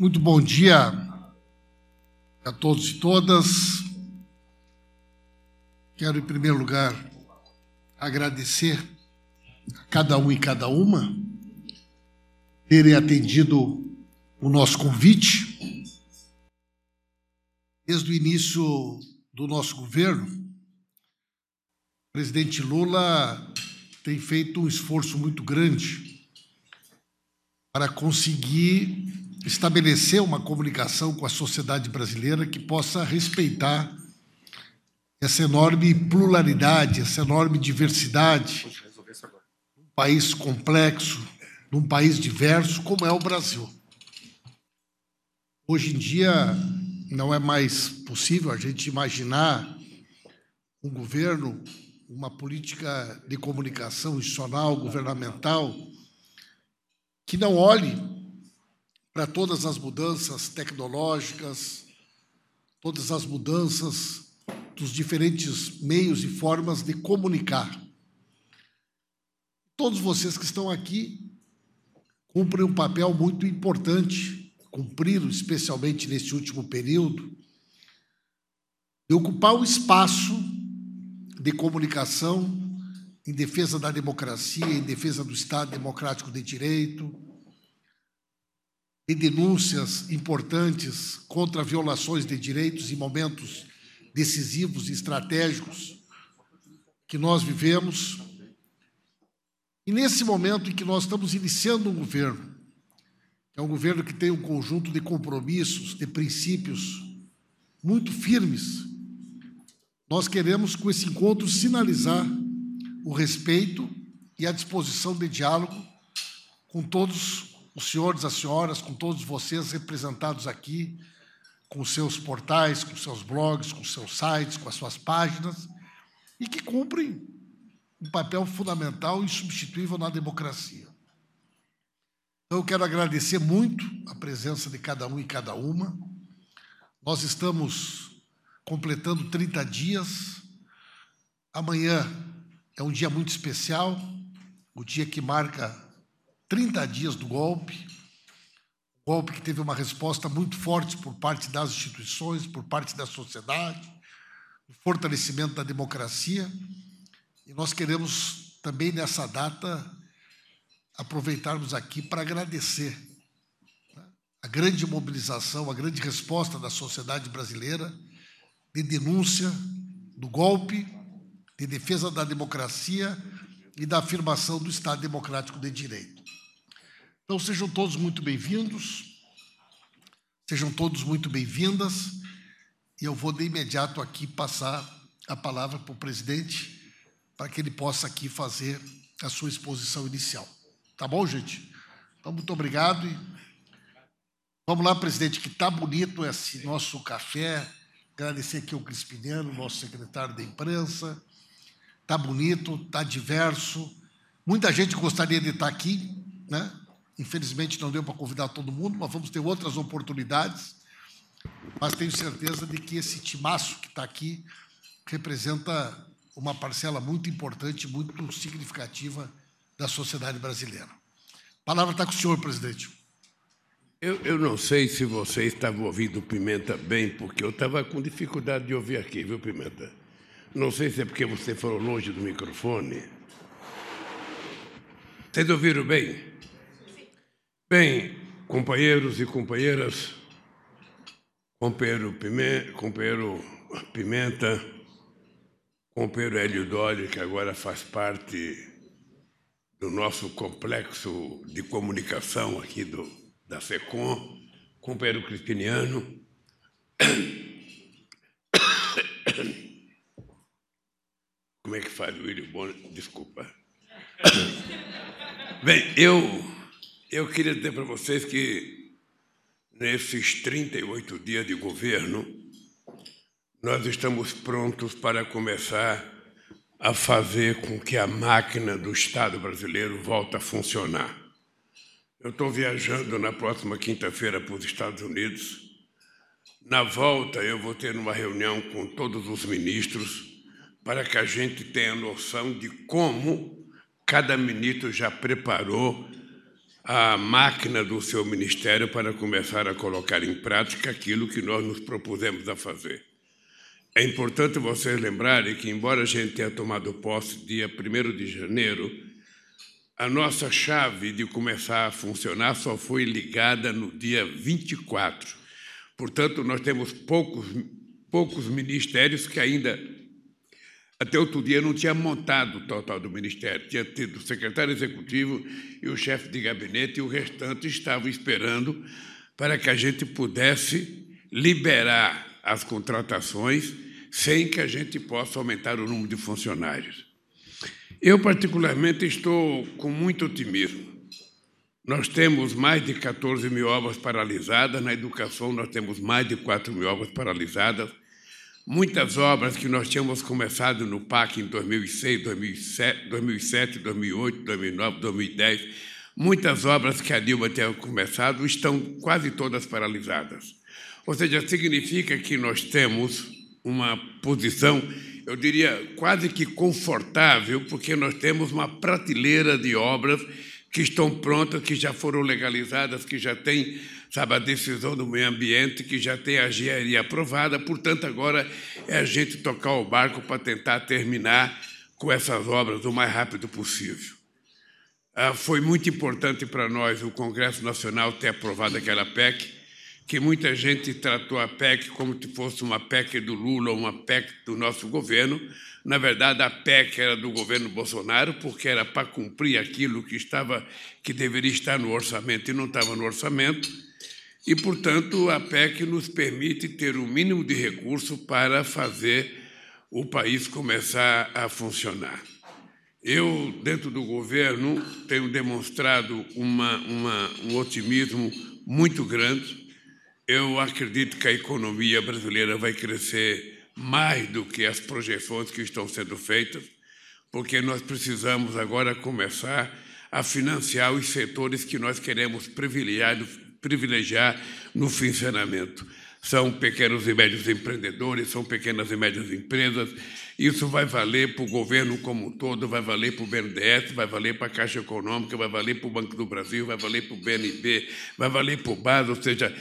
Muito bom dia a todos e todas. Quero, em primeiro lugar, agradecer a cada um e cada uma terem atendido o nosso convite. Desde o início do nosso governo, o presidente Lula tem feito um esforço muito grande para conseguir estabelecer uma comunicação com a sociedade brasileira que possa respeitar essa enorme pluralidade, essa enorme diversidade, um país complexo, num país diverso como é o Brasil. Hoje em dia não é mais possível a gente imaginar um governo, uma política de comunicação institucional, governamental, que não olhe para todas as mudanças tecnológicas, todas as mudanças dos diferentes meios e formas de comunicar. Todos vocês que estão aqui cumprem um papel muito importante, cumpriram especialmente nesse último período, de ocupar o espaço de comunicação em defesa da democracia, em defesa do Estado democrático de direito, e denúncias importantes contra violações de direitos em momentos decisivos e estratégicos que nós vivemos. E nesse momento em que nós estamos iniciando um governo, que é um governo que tem um conjunto de compromissos, de princípios muito firmes, nós queremos com esse encontro sinalizar o respeito e a disposição de diálogo com todos os senhores, as senhoras, com todos vocês representados aqui, com seus portais, com seus blogs, com seus sites, com as suas páginas, e que cumprem um papel fundamental e insubstituível na democracia. Então, eu quero agradecer muito a presença de cada um e cada uma. Nós estamos completando 30 dias. Amanhã é um dia muito especial, o dia que marca 30 dias do golpe, golpe que teve uma resposta muito forte por parte das instituições, por parte da sociedade, o fortalecimento da democracia. E nós queremos também nessa data aproveitarmos aqui para agradecer né, a grande mobilização, a grande resposta da sociedade brasileira de denúncia do golpe, de defesa da democracia e da afirmação do Estado democrático de direito. Então sejam todos muito bem-vindos, sejam todos muito bem-vindas, e eu vou de imediato aqui passar a palavra para o presidente, para que ele possa aqui fazer a sua exposição inicial. Tá bom, gente? Então, muito obrigado. E vamos lá, presidente, que está bonito esse nosso café. Agradecer aqui ao Crispiniano, nosso secretário da imprensa. Está bonito, está diverso. Muita gente gostaria de estar aqui, né? Infelizmente não deu para convidar todo mundo, mas vamos ter outras oportunidades. Mas tenho certeza de que esse timaço que está aqui representa uma parcela muito importante, muito significativa da sociedade brasileira. A palavra está com o senhor, presidente. Eu, eu não sei se você estava ouvindo Pimenta bem, porque eu estava com dificuldade de ouvir aqui, viu, Pimenta? Não sei se é porque você falou longe do microfone. Vocês ouviram bem? Bem, companheiros e companheiras, companheiro Pimenta, companheiro Pimenta, companheiro Hélio Dolly, que agora faz parte do nosso complexo de comunicação aqui do, da SECOM, companheiro Crispiniano. Como é que faz o William Bonner? Desculpa. Bem, eu eu queria dizer para vocês que nesses 38 dias de governo, nós estamos prontos para começar a fazer com que a máquina do Estado brasileiro volte a funcionar. Eu estou viajando na próxima quinta-feira para os Estados Unidos. Na volta, eu vou ter uma reunião com todos os ministros para que a gente tenha noção de como cada ministro já preparou a máquina do seu ministério para começar a colocar em prática aquilo que nós nos propusemos a fazer. É importante vocês lembrarem que, embora a gente tenha tomado posse dia 1 de janeiro, a nossa chave de começar a funcionar só foi ligada no dia 24. Portanto, nós temos poucos, poucos ministérios que ainda, até outro dia, não tinha montado o total do ministério. Tinha tido o secretário executivo e o chefe de gabinete, e o restante estavam esperando para que a gente pudesse liberar as contratações sem que a gente possa aumentar o número de funcionários. Eu, particularmente, estou com muito otimismo. Nós temos mais de 14 mil obras paralisadas, na educação nós temos mais de 4 mil obras paralisadas. Muitas obras que nós tínhamos começado no PAC em 2006, 2007, 2007 2008, 2009, 2010, muitas obras que a Dilma tinha começado estão quase todas paralisadas. Ou seja, significa que nós temos uma posição eu diria, quase que confortável, porque nós temos uma prateleira de obras que estão prontas, que já foram legalizadas, que já tem, sabe, a decisão do meio ambiente, que já tem a engenharia aprovada. Portanto, agora é a gente tocar o barco para tentar terminar com essas obras o mais rápido possível. Ah, foi muito importante para nós o Congresso Nacional ter aprovado aquela PEC, que muita gente tratou a PEC como se fosse uma PEC do Lula ou uma PEC do nosso governo. Na verdade, a PEC era do governo Bolsonaro, porque era para cumprir aquilo que estava, que deveria estar no orçamento e não estava no orçamento. E, portanto, a PEC nos permite ter o um mínimo de recurso para fazer o país começar a funcionar. Eu, dentro do governo, tenho demonstrado uma, uma, um otimismo muito grande eu acredito que a economia brasileira vai crescer mais do que as projeções que estão sendo feitas, porque nós precisamos agora começar a financiar os setores que nós queremos privilegiar, privilegiar no funcionamento. São pequenos e médios empreendedores, são pequenas e médias empresas. Isso vai valer para o governo como um todo, vai valer para o BNDES, vai valer para a Caixa Econômica, vai valer para o Banco do Brasil, vai valer para o BNB, vai valer para o BAS, ou seja,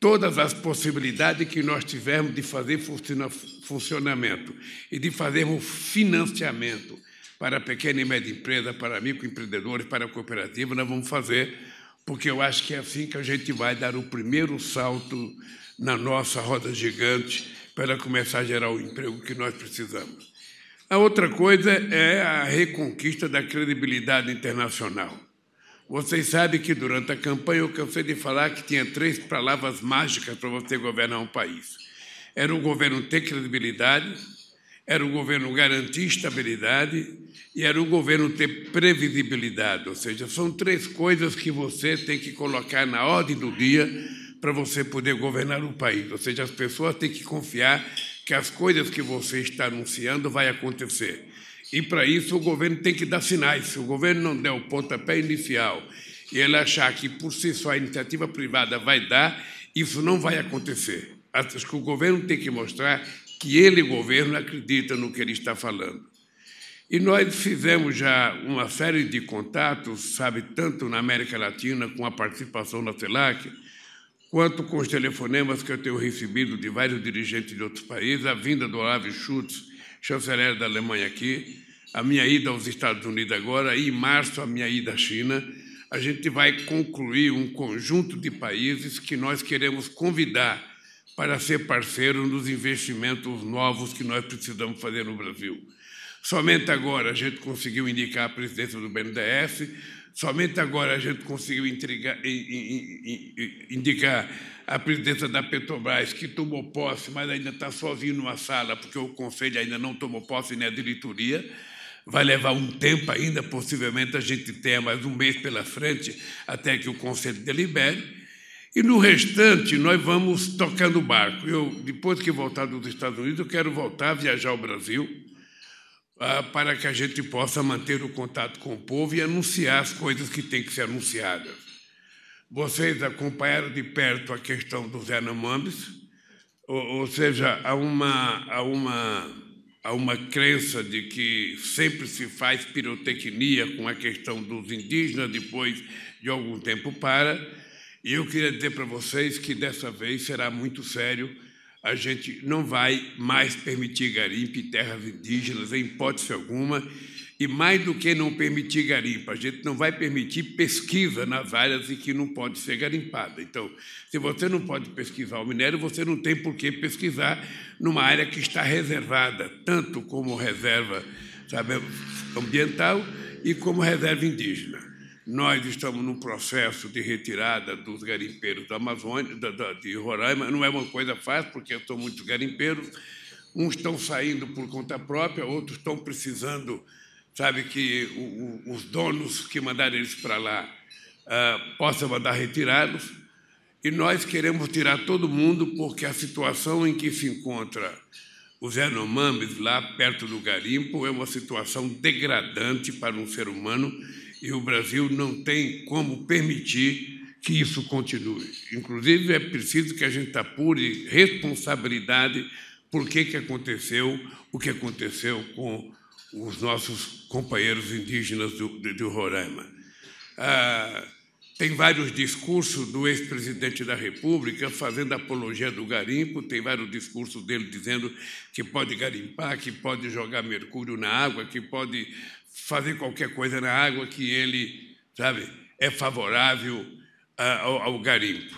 todas as possibilidades que nós tivermos de fazer funcionamento e de fazermos financiamento para pequena e média empresa, para microempreendedores, para cooperativas, nós vamos fazer, porque eu acho que é assim que a gente vai dar o primeiro salto na nossa roda gigante para começar a gerar o emprego que nós precisamos. A outra coisa é a reconquista da credibilidade internacional. Vocês sabem que durante a campanha eu cansei de falar que tinha três palavras mágicas para você governar um país. Era o governo ter credibilidade, era o governo garantir estabilidade e era o governo ter previsibilidade. Ou seja, são três coisas que você tem que colocar na ordem do dia para você poder governar o país. Ou seja, as pessoas têm que confiar que as coisas que você está anunciando vai acontecer. E para isso o governo tem que dar sinais. Se o governo não der o pontapé inicial e ele achar que por si só a iniciativa privada vai dar, isso não vai acontecer. Acho que o governo tem que mostrar que ele, governo, acredita no que ele está falando. E nós fizemos já uma série de contatos, sabe, tanto na América Latina, com a participação da CELAC, quanto com os telefonemas que eu tenho recebido de vários dirigentes de outros países, a vinda do Olavo Schultz chanceler da Alemanha aqui, a minha ida aos Estados Unidos agora, e em março a minha ida à China, a gente vai concluir um conjunto de países que nós queremos convidar para ser parceiro nos investimentos novos que nós precisamos fazer no Brasil. Somente agora a gente conseguiu indicar a presidência do BNDES, somente agora a gente conseguiu intrigar, indicar a presidência da Petrobras, que tomou posse, mas ainda está sozinho numa sala, porque o Conselho ainda não tomou posse nem a diretoria. Vai levar um tempo ainda, possivelmente a gente tenha mais um mês pela frente até que o Conselho delibere. E no restante, nós vamos tocando o barco. Eu, depois que voltar dos Estados Unidos, eu quero voltar a viajar ao Brasil ah, para que a gente possa manter o contato com o povo e anunciar as coisas que têm que ser anunciadas. Vocês acompanharam de perto a questão dos Yanomamis, ou, ou seja, há uma, há uma há uma crença de que sempre se faz pirotecnia com a questão dos indígenas, depois de algum tempo para. E eu queria dizer para vocês que dessa vez será muito sério. A gente não vai mais permitir garimpo em terras indígenas, em hipótese alguma. E mais do que não permitir garimpo, a gente não vai permitir pesquisa nas áreas em que não pode ser garimpada. Então, se você não pode pesquisar o minério, você não tem por que pesquisar numa área que está reservada, tanto como reserva sabe, ambiental e como reserva indígena. Nós estamos num processo de retirada dos garimpeiros da Amazônia, da, da, de Roraima. Não é uma coisa fácil, porque são muitos garimpeiros. Uns estão saindo por conta própria, outros estão precisando sabe, que o, o, os donos que mandaram eles para lá uh, possam mandar retirá-los. E nós queremos tirar todo mundo porque a situação em que se encontra os Yanomamis, lá perto do garimpo, é uma situação degradante para um ser humano e o Brasil não tem como permitir que isso continue. Inclusive, é preciso que a gente apure responsabilidade por que, que aconteceu o que aconteceu com os nossos companheiros indígenas do, do Roraima. Ah, tem vários discursos do ex-presidente da República fazendo apologia do garimpo, tem vários discursos dele dizendo que pode garimpar, que pode jogar mercúrio na água, que pode fazer qualquer coisa na água, que ele, sabe, é favorável ao, ao garimpo.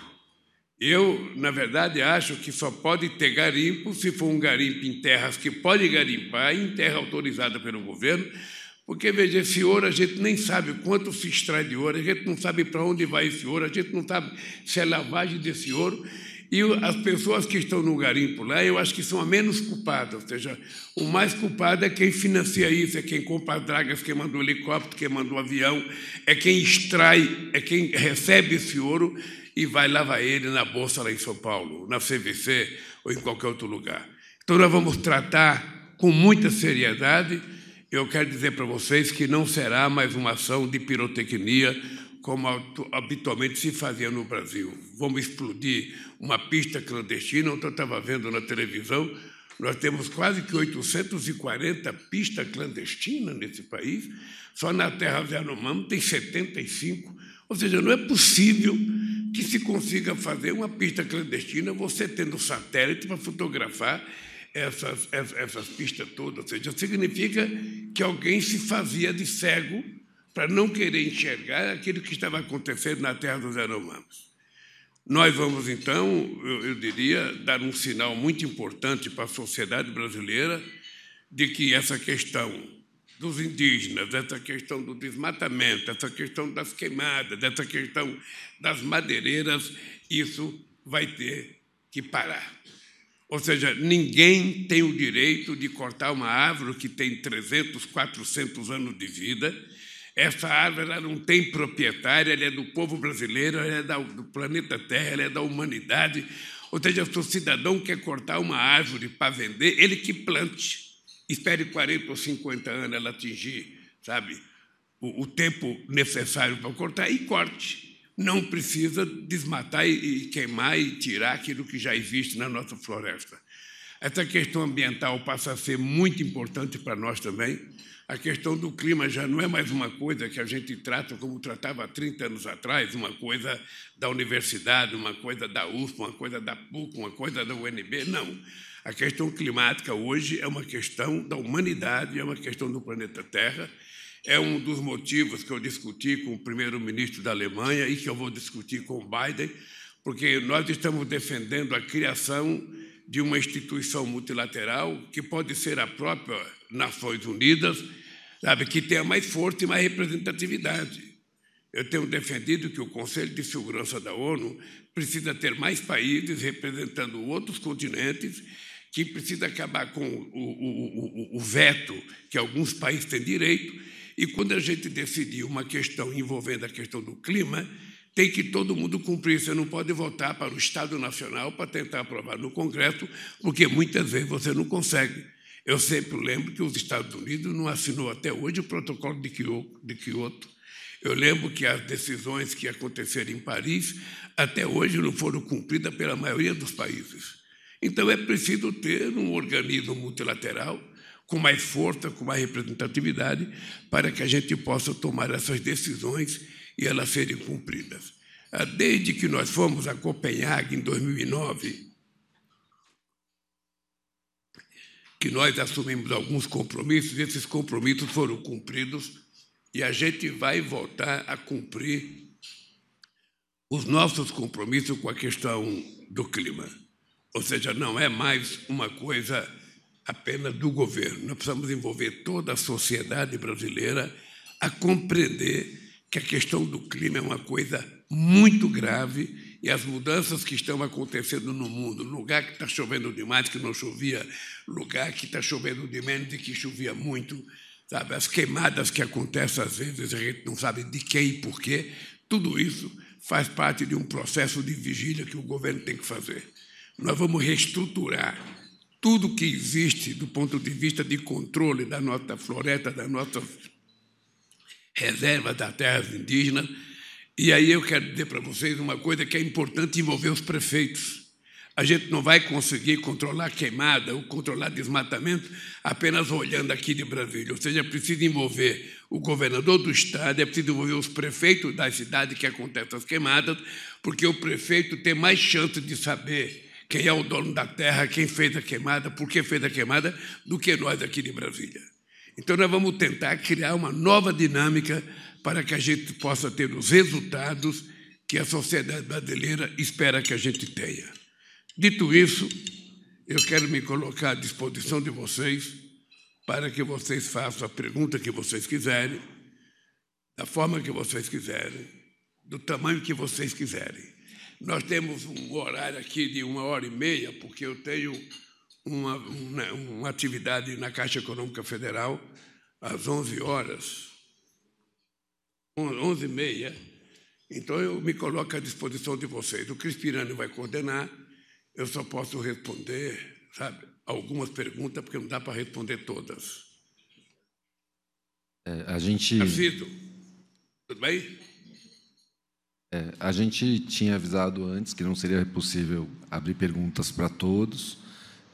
Eu, na verdade, acho que só pode ter garimpo se for um garimpo em terras que pode garimpar, em terra autorizada pelo governo, porque, veja, esse ouro a gente nem sabe quanto se extrai de ouro, a gente não sabe para onde vai esse ouro, a gente não sabe se é lavagem desse ouro. E as pessoas que estão no garimpo lá, eu acho que são a menos culpadas, ou seja, o mais culpado é quem financia isso, é quem compra as dragas, quem manda o helicóptero, quem manda o avião, é quem extrai, é quem recebe esse ouro e vai lavar ele na bolsa lá em São Paulo, na CVC ou em qualquer outro lugar. Então, nós vamos tratar com muita seriedade. Eu quero dizer para vocês que não será mais uma ação de pirotecnia como habitualmente se fazia no Brasil. Vamos explodir uma pista clandestina. Ontem eu estava vendo na televisão, nós temos quase que 840 pistas clandestinas nesse país. Só na terra Yanomami tem 75. Ou seja, não é possível que se consiga fazer uma pista clandestina, você tendo satélite para fotografar essas, essas pistas todas. Ou seja, significa que alguém se fazia de cego para não querer enxergar aquilo que estava acontecendo na terra dos Yanomamis. Nós vamos, então, eu, eu diria, dar um sinal muito importante para a sociedade brasileira de que essa questão dos indígenas, essa questão do desmatamento, essa questão das queimadas, essa questão das madeireiras, isso vai ter que parar. Ou seja, ninguém tem o direito de cortar uma árvore que tem 300, 400 anos de vida. Essa árvore ela não tem proprietária, ela é do povo brasileiro, ela é do planeta Terra, ela é da humanidade. Ou seja, se o cidadão quer cortar uma árvore para vender, ele que plante espere 40 ou 50 anos ela atingir, sabe, o, o tempo necessário para cortar e corte. Não precisa desmatar e, e queimar e tirar aquilo que já existe na nossa floresta. Essa questão ambiental passa a ser muito importante para nós também. A questão do clima já não é mais uma coisa que a gente trata como tratava há 30 anos atrás, uma coisa da universidade, uma coisa da USP, uma coisa da PUC, uma coisa da UNB. Não. A questão climática hoje é uma questão da humanidade, é uma questão do planeta Terra. É um dos motivos que eu discuti com o primeiro-ministro da Alemanha e que eu vou discutir com o Biden, porque nós estamos defendendo a criação de uma instituição multilateral que pode ser a própria Nações Unidas, sabe, que tenha mais força e mais representatividade. Eu tenho defendido que o Conselho de Segurança da ONU precisa ter mais países representando outros continentes que precisa acabar com o, o, o, o veto que alguns países têm direito, e quando a gente decidir uma questão envolvendo a questão do clima, tem que todo mundo cumprir. Você não pode votar para o Estado Nacional para tentar aprovar no Congresso, porque muitas vezes você não consegue. Eu sempre lembro que os Estados Unidos não assinou até hoje o protocolo de Kyoto. Eu lembro que as decisões que aconteceram em Paris até hoje não foram cumpridas pela maioria dos países. Então é preciso ter um organismo multilateral, com mais força, com mais representatividade, para que a gente possa tomar essas decisões e elas serem cumpridas. Ah, desde que nós fomos a Copenhague em 2009, que nós assumimos alguns compromissos, e esses compromissos foram cumpridos e a gente vai voltar a cumprir os nossos compromissos com a questão do clima. Ou seja, não é mais uma coisa apenas do governo. Nós precisamos envolver toda a sociedade brasileira a compreender que a questão do clima é uma coisa muito grave e as mudanças que estão acontecendo no mundo, lugar que está chovendo demais, que não chovia, lugar que está chovendo de menos e que chovia muito, sabe? as queimadas que acontecem às vezes, a gente não sabe de quem e por quê, tudo isso faz parte de um processo de vigília que o governo tem que fazer. Nós vamos reestruturar tudo que existe do ponto de vista de controle da nossa floresta, das nossas reservas das terras indígenas. E aí eu quero dizer para vocês uma coisa que é importante envolver os prefeitos. A gente não vai conseguir controlar queimada ou controlar desmatamento apenas olhando aqui de Brasília. Ou seja, é preciso envolver o governador do estado, é preciso envolver os prefeitos da cidade que acontecem as queimadas, porque o prefeito tem mais chance de saber quem é o dono da terra, quem fez a queimada, por que fez a queimada, do que nós aqui de Brasília. Então, nós vamos tentar criar uma nova dinâmica para que a gente possa ter os resultados que a sociedade brasileira espera que a gente tenha. Dito isso, eu quero me colocar à disposição de vocês para que vocês façam a pergunta que vocês quiserem, da forma que vocês quiserem, do tamanho que vocês quiserem. Nós temos um horário aqui de uma hora e meia, porque eu tenho uma, uma, uma atividade na Caixa Econômica Federal às 11 horas, 11 e meia. Então, eu me coloco à disposição de vocês. O Crispirani vai coordenar, eu só posso responder, sabe, algumas perguntas, porque não dá para responder todas. É, a gente. Narciso, tudo bem? É, a gente tinha avisado antes que não seria possível abrir perguntas para todos.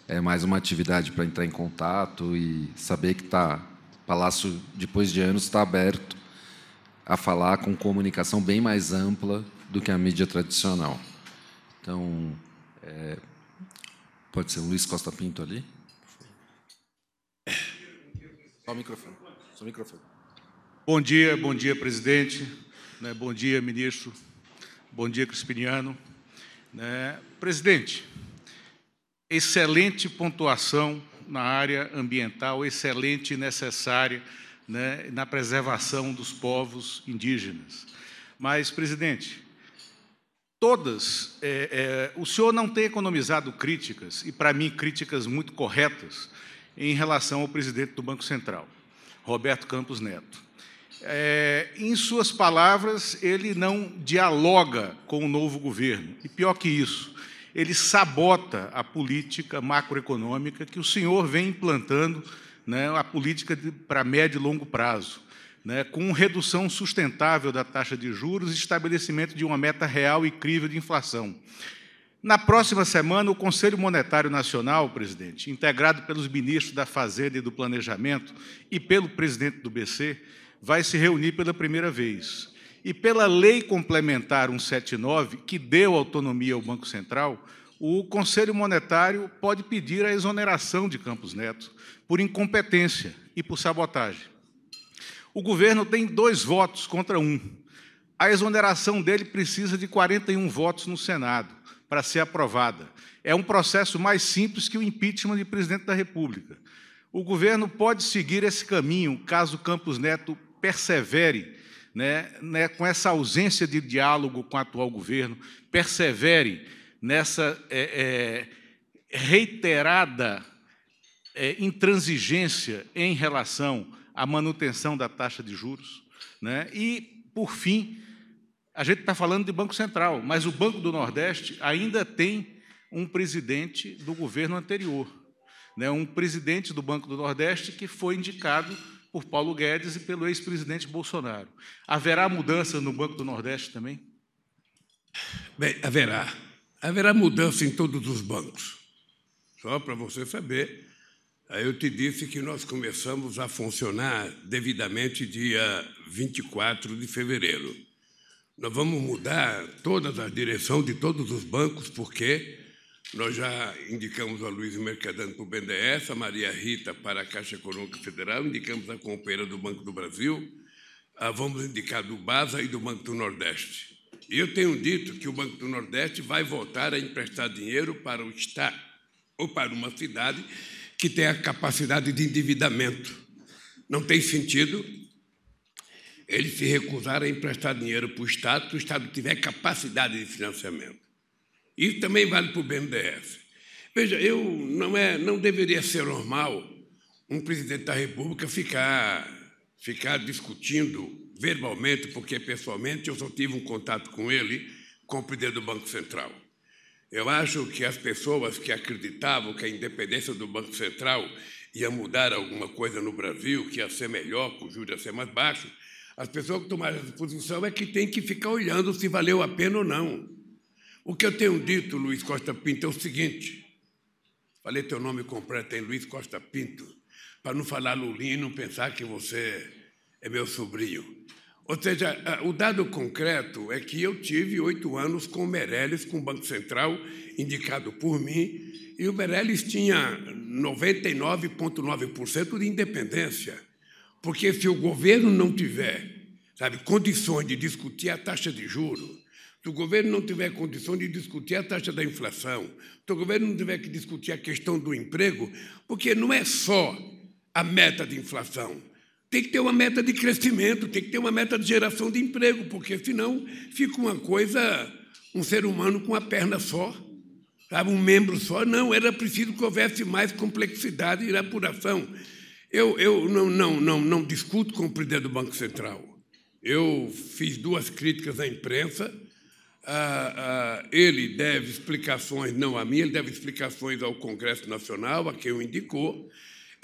É mais uma atividade para entrar em contato e saber que tá, o Palácio, depois de anos, está aberto a falar com comunicação bem mais ampla do que a mídia tradicional. Então, é, pode ser o Luiz Costa Pinto ali? Só o microfone. Só o microfone. Bom dia, bom dia, presidente. Né, bom dia, ministro. Bom dia, Crispiniano. Né, presidente, excelente pontuação na área ambiental, excelente e necessária né, na preservação dos povos indígenas. Mas, presidente, todas, é, é, o senhor não tem economizado críticas, e para mim críticas muito corretas, em relação ao presidente do Banco Central, Roberto Campos Neto. É, em suas palavras, ele não dialoga com o novo governo. E pior que isso, ele sabota a política macroeconômica que o senhor vem implantando, né, a política para médio e longo prazo, né, com redução sustentável da taxa de juros e estabelecimento de uma meta real e crível de inflação. Na próxima semana, o Conselho Monetário Nacional, presidente, integrado pelos ministros da Fazenda e do Planejamento e pelo presidente do BC, vai se reunir pela primeira vez. E pela Lei Complementar 179, que deu autonomia ao Banco Central, o Conselho Monetário pode pedir a exoneração de Campos Neto por incompetência e por sabotagem. O governo tem dois votos contra um. A exoneração dele precisa de 41 votos no Senado para ser aprovada. É um processo mais simples que o impeachment de presidente da República. O governo pode seguir esse caminho caso Campos Neto persevere né, né, com essa ausência de diálogo com o atual governo, persevere nessa é, é, reiterada é, intransigência em relação à manutenção da taxa de juros. Né, e, por fim, a gente está falando de Banco Central, mas o Banco do Nordeste ainda tem um presidente do governo anterior, né, um presidente do Banco do Nordeste que foi indicado por Paulo Guedes e pelo ex-presidente Bolsonaro. Haverá mudança no Banco do Nordeste também? Bem, haverá. Haverá mudança em todos os bancos. Só para você saber, eu te disse que nós começamos a funcionar devidamente dia 24 de fevereiro. Nós vamos mudar toda a direção de todos os bancos, porque nós já indicamos a Luiz Mercadante para o BNDES, a Maria Rita para a Caixa Econômica Federal, indicamos a companheira do Banco do Brasil, vamos indicar do BASA e do Banco do Nordeste. Eu tenho dito que o Banco do Nordeste vai voltar a emprestar dinheiro para o Estado ou para uma cidade que tem a capacidade de endividamento. Não tem sentido ele se recusar a emprestar dinheiro para o Estado se o Estado tiver capacidade de financiamento. Isso também vale para o BNDES. Veja, eu não, é, não deveria ser normal um presidente da República ficar, ficar discutindo verbalmente, porque pessoalmente eu só tive um contato com ele, com o presidente do Banco Central. Eu acho que as pessoas que acreditavam que a independência do Banco Central ia mudar alguma coisa no Brasil, que ia ser melhor, que o juros ia ser mais baixo, as pessoas que tomaram essa posição é que tem que ficar olhando se valeu a pena ou não. O que eu tenho dito, Luiz Costa Pinto, é o seguinte: falei teu nome completo em Luiz Costa Pinto, para não falar Lulinho e não pensar que você é meu sobrinho. Ou seja, o dado concreto é que eu tive oito anos com o Meirelles, com o Banco Central, indicado por mim, e o Meirelles tinha 99,9% de independência. Porque se o governo não tiver sabe, condições de discutir a taxa de juros, se o governo não tiver condições de discutir a taxa da inflação, se o governo não tiver que discutir a questão do emprego, porque não é só a meta de inflação, tem que ter uma meta de crescimento, tem que ter uma meta de geração de emprego, porque senão fica uma coisa, um ser humano com uma perna só, sabe, um membro só. Não, era preciso que houvesse mais complexidade e apuração. Eu, eu não, não, não, não discuto com o presidente do Banco Central. Eu fiz duas críticas à imprensa. Ah, ah, ele deve explicações, não a mim, ele deve explicações ao Congresso Nacional, a quem o indicou.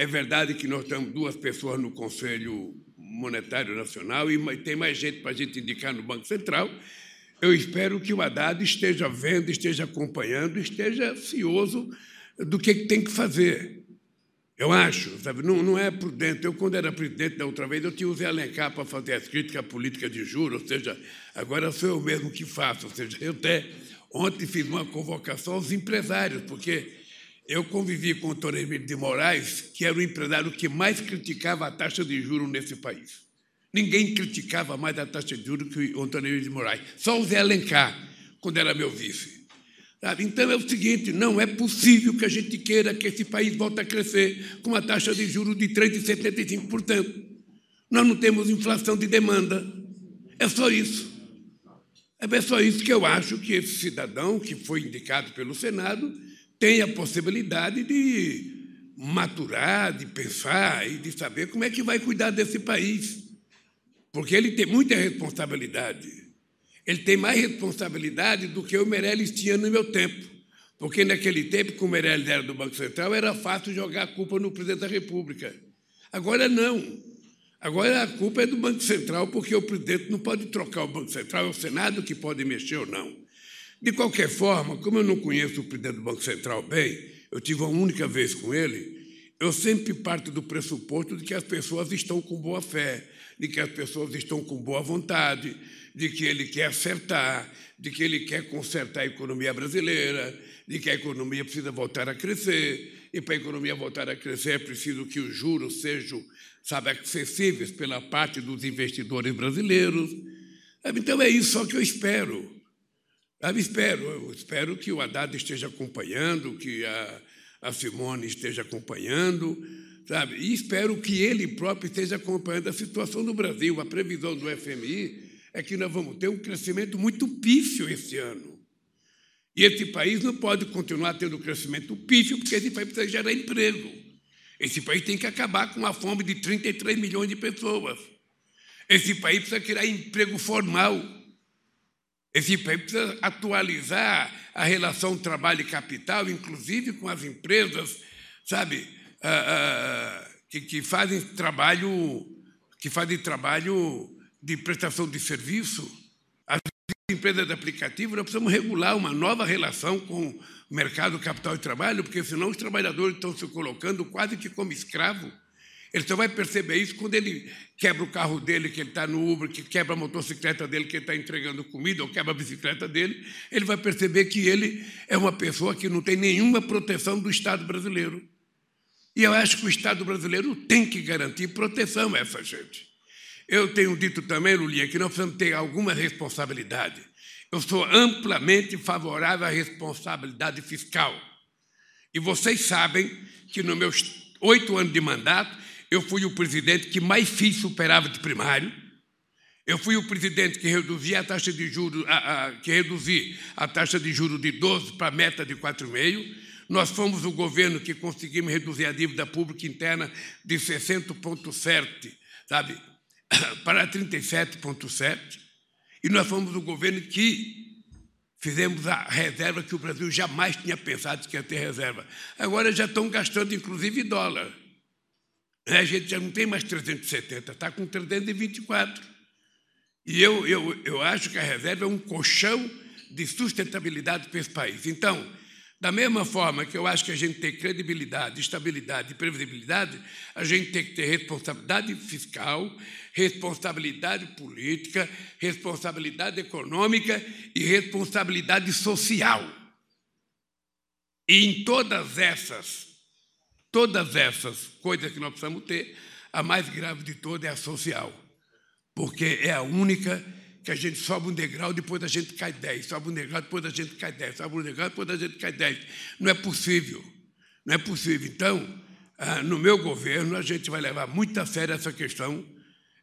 É verdade que nós temos duas pessoas no Conselho Monetário Nacional e tem mais gente para a gente indicar no Banco Central. Eu espero que o Haddad esteja vendo, esteja acompanhando, esteja cioso do que tem que fazer. Eu acho, sabe, não, não é prudente. Eu, quando era presidente da outra vez, eu tinha o Zé Alencar para fazer as críticas à política de juros, ou seja, agora sou eu mesmo que faço. Ou seja, eu até ontem fiz uma convocação aos empresários, porque eu convivi com o Emílio de Moraes, que era o empresário que mais criticava a taxa de juros nesse país. Ninguém criticava mais a taxa de juros que o Antônio de Moraes. Só o Zé Alencar, quando era meu vice. Então é o seguinte: não é possível que a gente queira que esse país volte a crescer com uma taxa de juros de 3,75%. Nós não temos inflação de demanda. É só isso. É só isso que eu acho que esse cidadão que foi indicado pelo Senado tem a possibilidade de maturar, de pensar e de saber como é que vai cuidar desse país. Porque ele tem muita responsabilidade. Ele tem mais responsabilidade do que o Meirelles tinha no meu tempo. Porque naquele tempo, com o Meirelles era do Banco Central, era fácil jogar a culpa no presidente da República. Agora não. Agora a culpa é do Banco Central, porque o presidente não pode trocar o Banco Central, é o Senado que pode mexer ou não. De qualquer forma, como eu não conheço o presidente do Banco Central bem, eu tive uma única vez com ele, eu sempre parto do pressuposto de que as pessoas estão com boa fé, de que as pessoas estão com boa vontade, de que ele quer acertar, de que ele quer consertar a economia brasileira, de que a economia precisa voltar a crescer, e para a economia voltar a crescer é preciso que os juros sejam, sabe, acessíveis pela parte dos investidores brasileiros. Então é isso só que eu espero. Eu espero, eu espero que o Haddad esteja acompanhando, que a, a Simone esteja acompanhando, sabe? E espero que ele próprio esteja acompanhando a situação do Brasil. A previsão do FMI é que nós vamos ter um crescimento muito pífio esse ano. E esse país não pode continuar tendo crescimento pífio, porque esse país precisa gerar emprego. Esse país tem que acabar com a fome de 33 milhões de pessoas. Esse país precisa criar emprego formal. Esse país precisa atualizar a relação trabalho e capital, inclusive com as empresas, sabe, ah, ah, que, que, fazem trabalho, que fazem trabalho de prestação de serviço. As empresas de aplicativo, nós precisamos regular uma nova relação com mercado capital e trabalho, porque senão os trabalhadores estão se colocando quase que como escravo. Ele só vai perceber isso quando ele quebra o carro dele, que ele está no Uber, que quebra a motocicleta dele, que ele está entregando comida, ou quebra a bicicleta dele. Ele vai perceber que ele é uma pessoa que não tem nenhuma proteção do Estado brasileiro. E eu acho que o Estado brasileiro tem que garantir proteção a essa gente. Eu tenho dito também, Lulinha, que nós precisamos ter alguma responsabilidade. Eu sou amplamente favorável à responsabilidade fiscal. E vocês sabem que nos meus oito anos de mandato, eu fui o presidente que mais fiz superávit primário. Eu fui o presidente que reduzi a taxa de juros, a, a, que reduzi a taxa de juros de 12 para a meta de 4,5. Nós fomos o governo que conseguimos reduzir a dívida pública interna de 60,7, sabe, para 37,7. E nós fomos o governo que fizemos a reserva que o Brasil jamais tinha pensado que ia ter reserva. Agora já estão gastando, inclusive, dólar. A gente já não tem mais 370, está com 324. E eu, eu, eu acho que a reserva é um colchão de sustentabilidade para esse país. Então, da mesma forma que eu acho que a gente tem credibilidade, estabilidade e previsibilidade, a gente tem que ter responsabilidade fiscal, responsabilidade política, responsabilidade econômica e responsabilidade social. E em todas essas, todas essas coisas que nós precisamos ter, a mais grave de todas é a social, porque é a única que a gente sobe um degrau, depois a gente cai dez, sobe um degrau, depois a gente cai dez, sobe um degrau, depois a gente cai dez. Não é possível, não é possível. Então, ah, no meu governo, a gente vai levar muito a sério essa questão,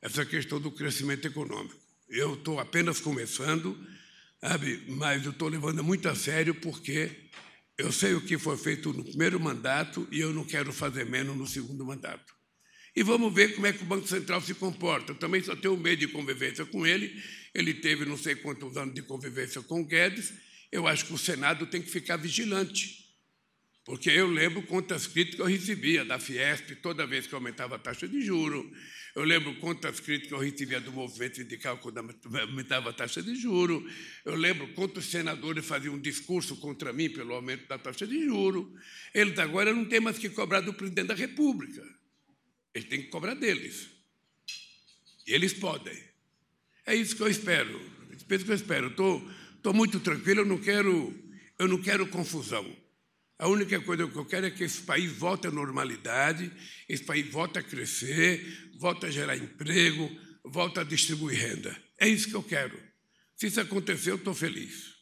essa questão do crescimento econômico. Eu estou apenas começando, sabe, mas eu estou levando muito a sério porque eu sei o que foi feito no primeiro mandato e eu não quero fazer menos no segundo mandato. E vamos ver como é que o Banco Central se comporta. Eu também só tenho medo de convivência com ele. Ele teve não sei quantos anos de convivência com o Guedes. Eu acho que o Senado tem que ficar vigilante. Porque eu lembro quantas críticas eu recebia da Fiesp toda vez que aumentava a taxa de juros. Eu lembro quantas críticas eu recebia do movimento sindical quando aumentava a taxa de juros. Eu lembro quantos senadores faziam um discurso contra mim pelo aumento da taxa de juros. Eles agora não têm mais que cobrar do presidente da República. Ele tem que cobrar deles. E eles podem. É isso que eu espero. É isso que eu espero. Estou muito tranquilo, eu não, quero, eu não quero confusão. A única coisa que eu quero é que esse país volte à normalidade, esse país volte a crescer, volte a gerar emprego, volte a distribuir renda. É isso que eu quero. Se isso acontecer, eu estou feliz.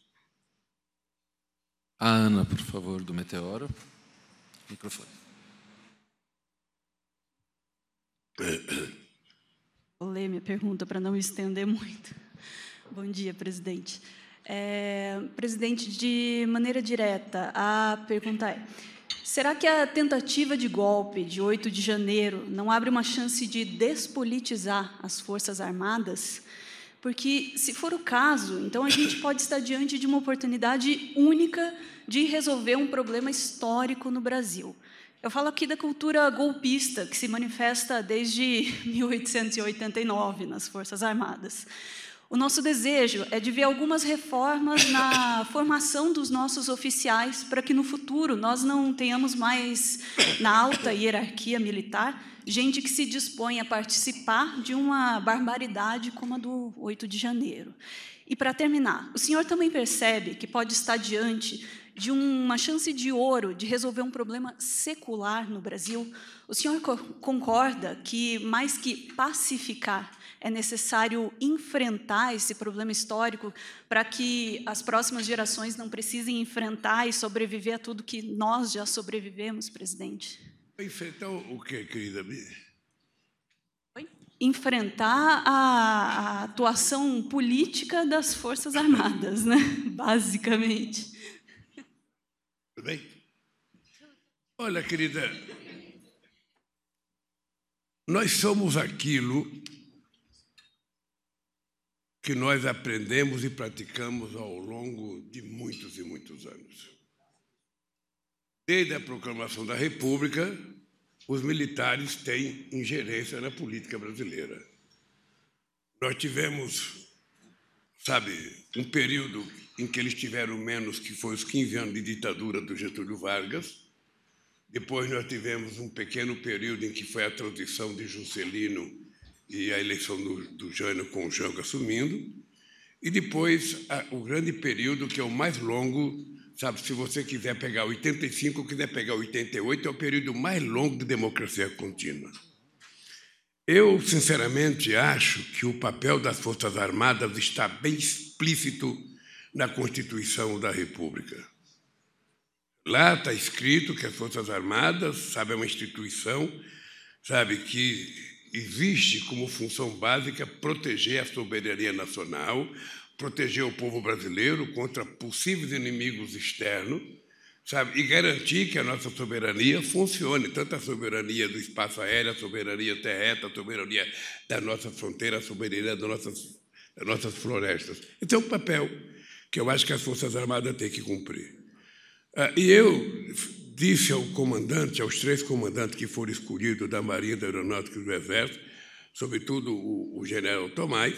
A Ana, por favor, do Meteoro. Microfone. Vou ler minha pergunta para não estender muito. Bom dia, presidente. É, presidente, de maneira direta, a pergunta é: será que a tentativa de golpe de 8 de janeiro não abre uma chance de despolitizar as Forças Armadas? Porque, se for o caso, então a gente pode estar diante de uma oportunidade única de resolver um problema histórico no Brasil. Eu falo aqui da cultura golpista, que se manifesta desde 1889 nas Forças Armadas. O nosso desejo é de ver algumas reformas na formação dos nossos oficiais, para que no futuro nós não tenhamos mais, na alta hierarquia militar, gente que se dispõe a participar de uma barbaridade como a do 8 de janeiro. E para terminar, o senhor também percebe que pode estar diante de uma chance de ouro de resolver um problema secular no Brasil, o senhor concorda que, mais que pacificar, é necessário enfrentar esse problema histórico para que as próximas gerações não precisem enfrentar e sobreviver a tudo que nós já sobrevivemos, presidente? Enfrentar o que, querida? Enfrentar a, a atuação política das Forças Armadas, né? basicamente. Tudo bem? Olha, querida, nós somos aquilo que nós aprendemos e praticamos ao longo de muitos e muitos anos. Desde a proclamação da República, os militares têm ingerência na política brasileira. Nós tivemos sabe, um período em que eles tiveram menos, que foi os 15 anos de ditadura do Getúlio Vargas. Depois nós tivemos um pequeno período em que foi a transição de Juscelino e a eleição do, do Jânio com o Jango assumindo. E depois a, o grande período, que é o mais longo, sabe, se você quiser pegar 85 ou quiser pegar 88, é o período mais longo de democracia contínua. Eu, sinceramente, acho que o papel das Forças Armadas está bem explícito na Constituição da República. Lá está escrito que as Forças Armadas, sabe, é uma instituição, sabe, que existe como função básica proteger a soberania nacional, proteger o povo brasileiro contra possíveis inimigos externos, sabe, e garantir que a nossa soberania funcione, tanto a soberania do espaço aéreo, a soberania terrestre, a soberania da nossa fronteira, a soberania das nossas, das nossas florestas. Esse é o papel que eu acho que as Forças Armadas têm que cumprir. Ah, e eu disse ao comandante, aos três comandantes que foram escolhidos da Marinha, da Aeronáutica e do Exército, sobretudo o, o general Tomás,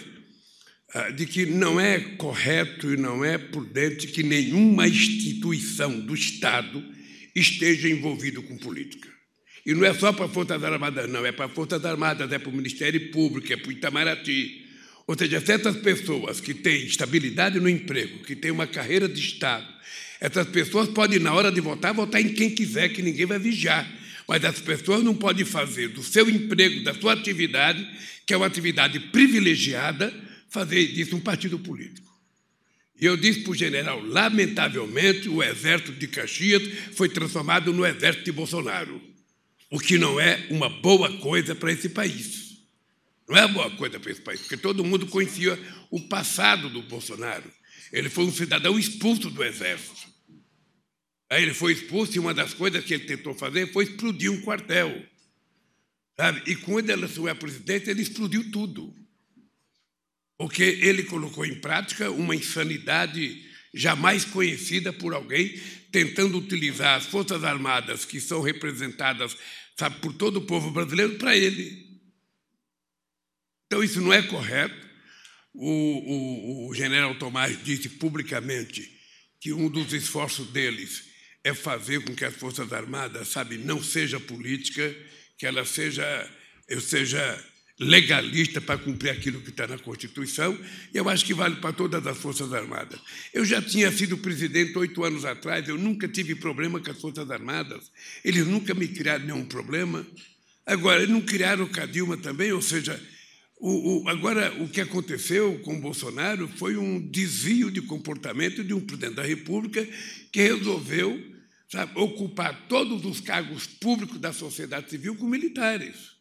ah, de que não é correto e não é prudente que nenhuma instituição do Estado esteja envolvida com política. E não é só para Forças Armadas, não, é para as Forças Armadas, é para o Ministério Público, é para o Itamaraty, ou seja, certas pessoas que têm estabilidade no emprego, que têm uma carreira de Estado, essas pessoas podem, na hora de votar, votar em quem quiser, que ninguém vai vigiar. Mas as pessoas não podem fazer do seu emprego, da sua atividade, que é uma atividade privilegiada, fazer disso um partido político. E eu disse para o general, lamentavelmente, o exército de Caxias foi transformado no exército de Bolsonaro, o que não é uma boa coisa para esse país. Não é boa coisa para esse país, porque todo mundo conhecia o passado do Bolsonaro. Ele foi um cidadão expulso do exército. Aí ele foi expulso e uma das coisas que ele tentou fazer foi explodir um quartel. Sabe? E quando ele assumiu a presidência, ele explodiu tudo. Porque ele colocou em prática uma insanidade jamais conhecida por alguém, tentando utilizar as Forças Armadas, que são representadas sabe, por todo o povo brasileiro, para ele. Então, isso não é correto. O, o, o general Tomás disse publicamente que um dos esforços deles é fazer com que as Forças Armadas, sabe, não seja política, que ela seja, eu seja legalista para cumprir aquilo que está na Constituição, e eu acho que vale para todas as Forças Armadas. Eu já tinha sido presidente oito anos atrás, eu nunca tive problema com as Forças Armadas, eles nunca me criaram nenhum problema. Agora, eles não criaram o Cadilma também, ou seja, o, o, agora, o que aconteceu com Bolsonaro foi um desvio de comportamento de um presidente da República que resolveu sabe, ocupar todos os cargos públicos da sociedade civil com militares.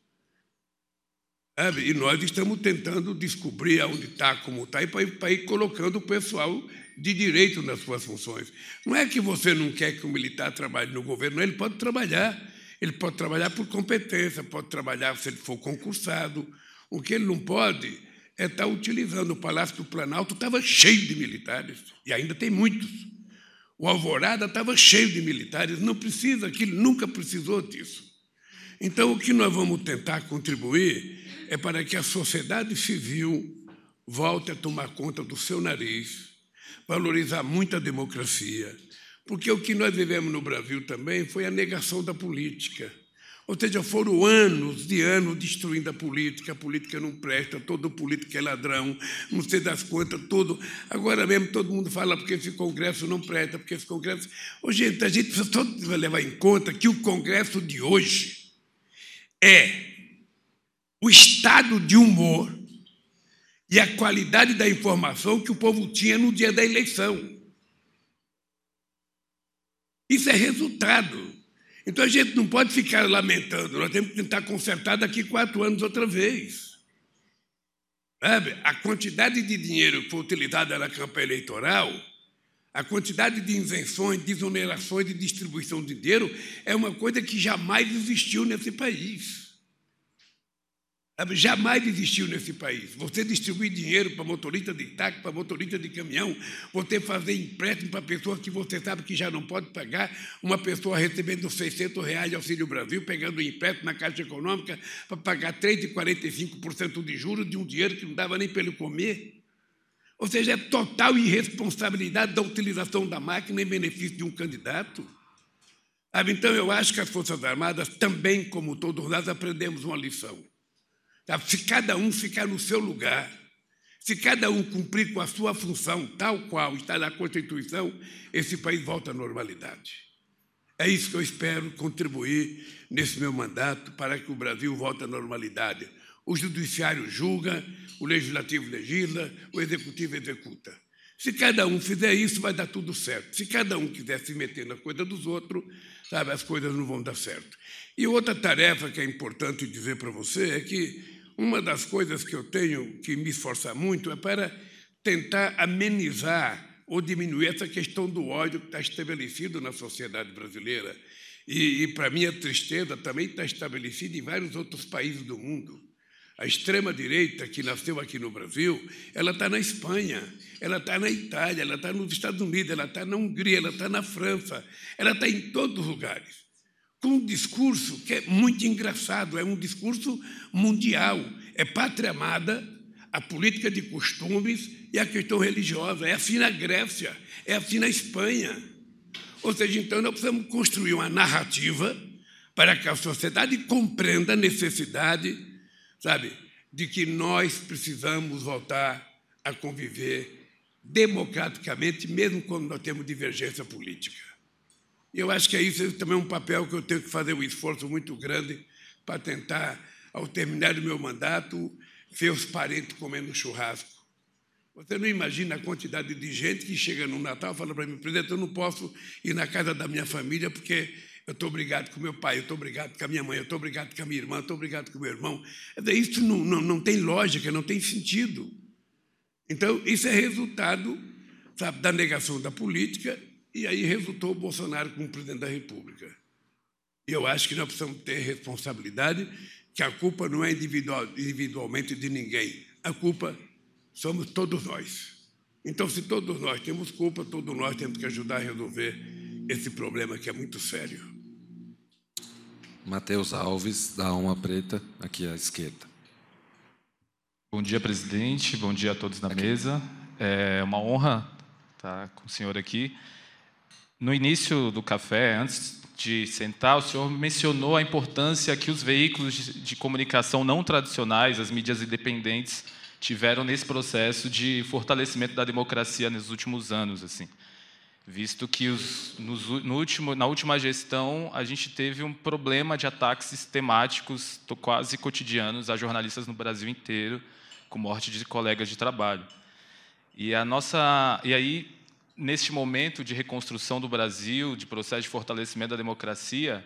Sabe? E nós estamos tentando descobrir onde está, como está, e para ir colocando o pessoal de direito nas suas funções. Não é que você não quer que o militar trabalhe no governo, ele pode trabalhar. Ele pode trabalhar por competência, pode trabalhar se ele for concursado, o que ele não pode é estar utilizando o Palácio do Planalto, estava cheio de militares, e ainda tem muitos. O Alvorada estava cheio de militares, não precisa, que ele nunca precisou disso. Então, o que nós vamos tentar contribuir é para que a sociedade civil volte a tomar conta do seu nariz, valorizar muito a democracia, porque o que nós vivemos no Brasil também foi a negação da política. Ou seja, foram anos de anos destruindo a política, a política não presta, todo político é ladrão, não sei das quantas, tudo. Agora mesmo todo mundo fala porque esse Congresso não presta, porque esse Congresso. Ô, gente, a gente precisa levar em conta que o Congresso de hoje é o estado de humor e a qualidade da informação que o povo tinha no dia da eleição. Isso é resultado então a gente não pode ficar lamentando, nós temos que tentar consertar daqui quatro anos outra vez. Sabe? A quantidade de dinheiro que foi utilizada na campanha eleitoral, a quantidade de isenções, de exonerações de distribuição de dinheiro é uma coisa que jamais existiu nesse país. Jamais existiu nesse país. Você distribuir dinheiro para motorista de táxi, para motorista de caminhão, você fazer empréstimo para pessoas que você sabe que já não pode pagar, uma pessoa recebendo 600 reais de Auxílio Brasil, pegando empréstimo na Caixa Econômica para pagar 3,45% de juros de um dinheiro que não dava nem para ele comer. Ou seja, é total irresponsabilidade da utilização da máquina em benefício de um candidato. Então, eu acho que as Forças Armadas, também como todos nós, aprendemos uma lição. Sabe? Se cada um ficar no seu lugar, se cada um cumprir com a sua função, tal qual está na Constituição, esse país volta à normalidade. É isso que eu espero contribuir nesse meu mandato para que o Brasil volte à normalidade. O Judiciário julga, o Legislativo legisla, o Executivo executa. Se cada um fizer isso, vai dar tudo certo. Se cada um quiser se meter na coisa dos outros, sabe, as coisas não vão dar certo. E outra tarefa que é importante dizer para você é que uma das coisas que eu tenho que me esforçar muito é para tentar amenizar ou diminuir essa questão do ódio que está estabelecido na sociedade brasileira. E, e para minha tristeza, também está estabelecido em vários outros países do mundo. A extrema-direita, que nasceu aqui no Brasil, ela está na Espanha, ela está na Itália, ela está nos Estados Unidos, ela está na Hungria, ela está na França, ela está em todos os lugares. Com um discurso que é muito engraçado, é um discurso mundial. É pátria amada, a política de costumes e a questão religiosa. É assim na Grécia, é assim na Espanha. Ou seja, então nós precisamos construir uma narrativa para que a sociedade compreenda a necessidade sabe, de que nós precisamos voltar a conviver democraticamente, mesmo quando nós temos divergência política. Eu acho que é isso também é um papel que eu tenho que fazer um esforço muito grande para tentar, ao terminar o meu mandato, ver os parentes comendo churrasco. Você não imagina a quantidade de gente que chega no Natal e fala para mim, presidente, eu não posso ir na casa da minha família porque eu estou obrigado com meu pai, eu estou obrigado com a minha mãe, eu estou obrigado com a minha irmã, eu estou obrigado com o meu irmão. Isso não, não, não tem lógica, não tem sentido. Então, isso é resultado sabe, da negação da política, e aí resultou o Bolsonaro como presidente da República. E eu acho que nós precisamos ter responsabilidade, que a culpa não é individual, individualmente de ninguém. A culpa somos todos nós. Então, se todos nós temos culpa, todos nós temos que ajudar a resolver esse problema que é muito sério. Matheus Alves, da Alma Preta, aqui à esquerda. Bom dia, presidente. Bom dia a todos na aqui. mesa. É uma honra estar com o senhor aqui. No início do café, antes de sentar, o senhor mencionou a importância que os veículos de comunicação não tradicionais, as mídias independentes, tiveram nesse processo de fortalecimento da democracia nos últimos anos, assim visto que os, nos, no último, na última gestão a gente teve um problema de ataques sistemáticos, quase cotidianos, a jornalistas no Brasil inteiro, com morte de colegas de trabalho. E a nossa, e aí neste momento de reconstrução do Brasil, de processo de fortalecimento da democracia,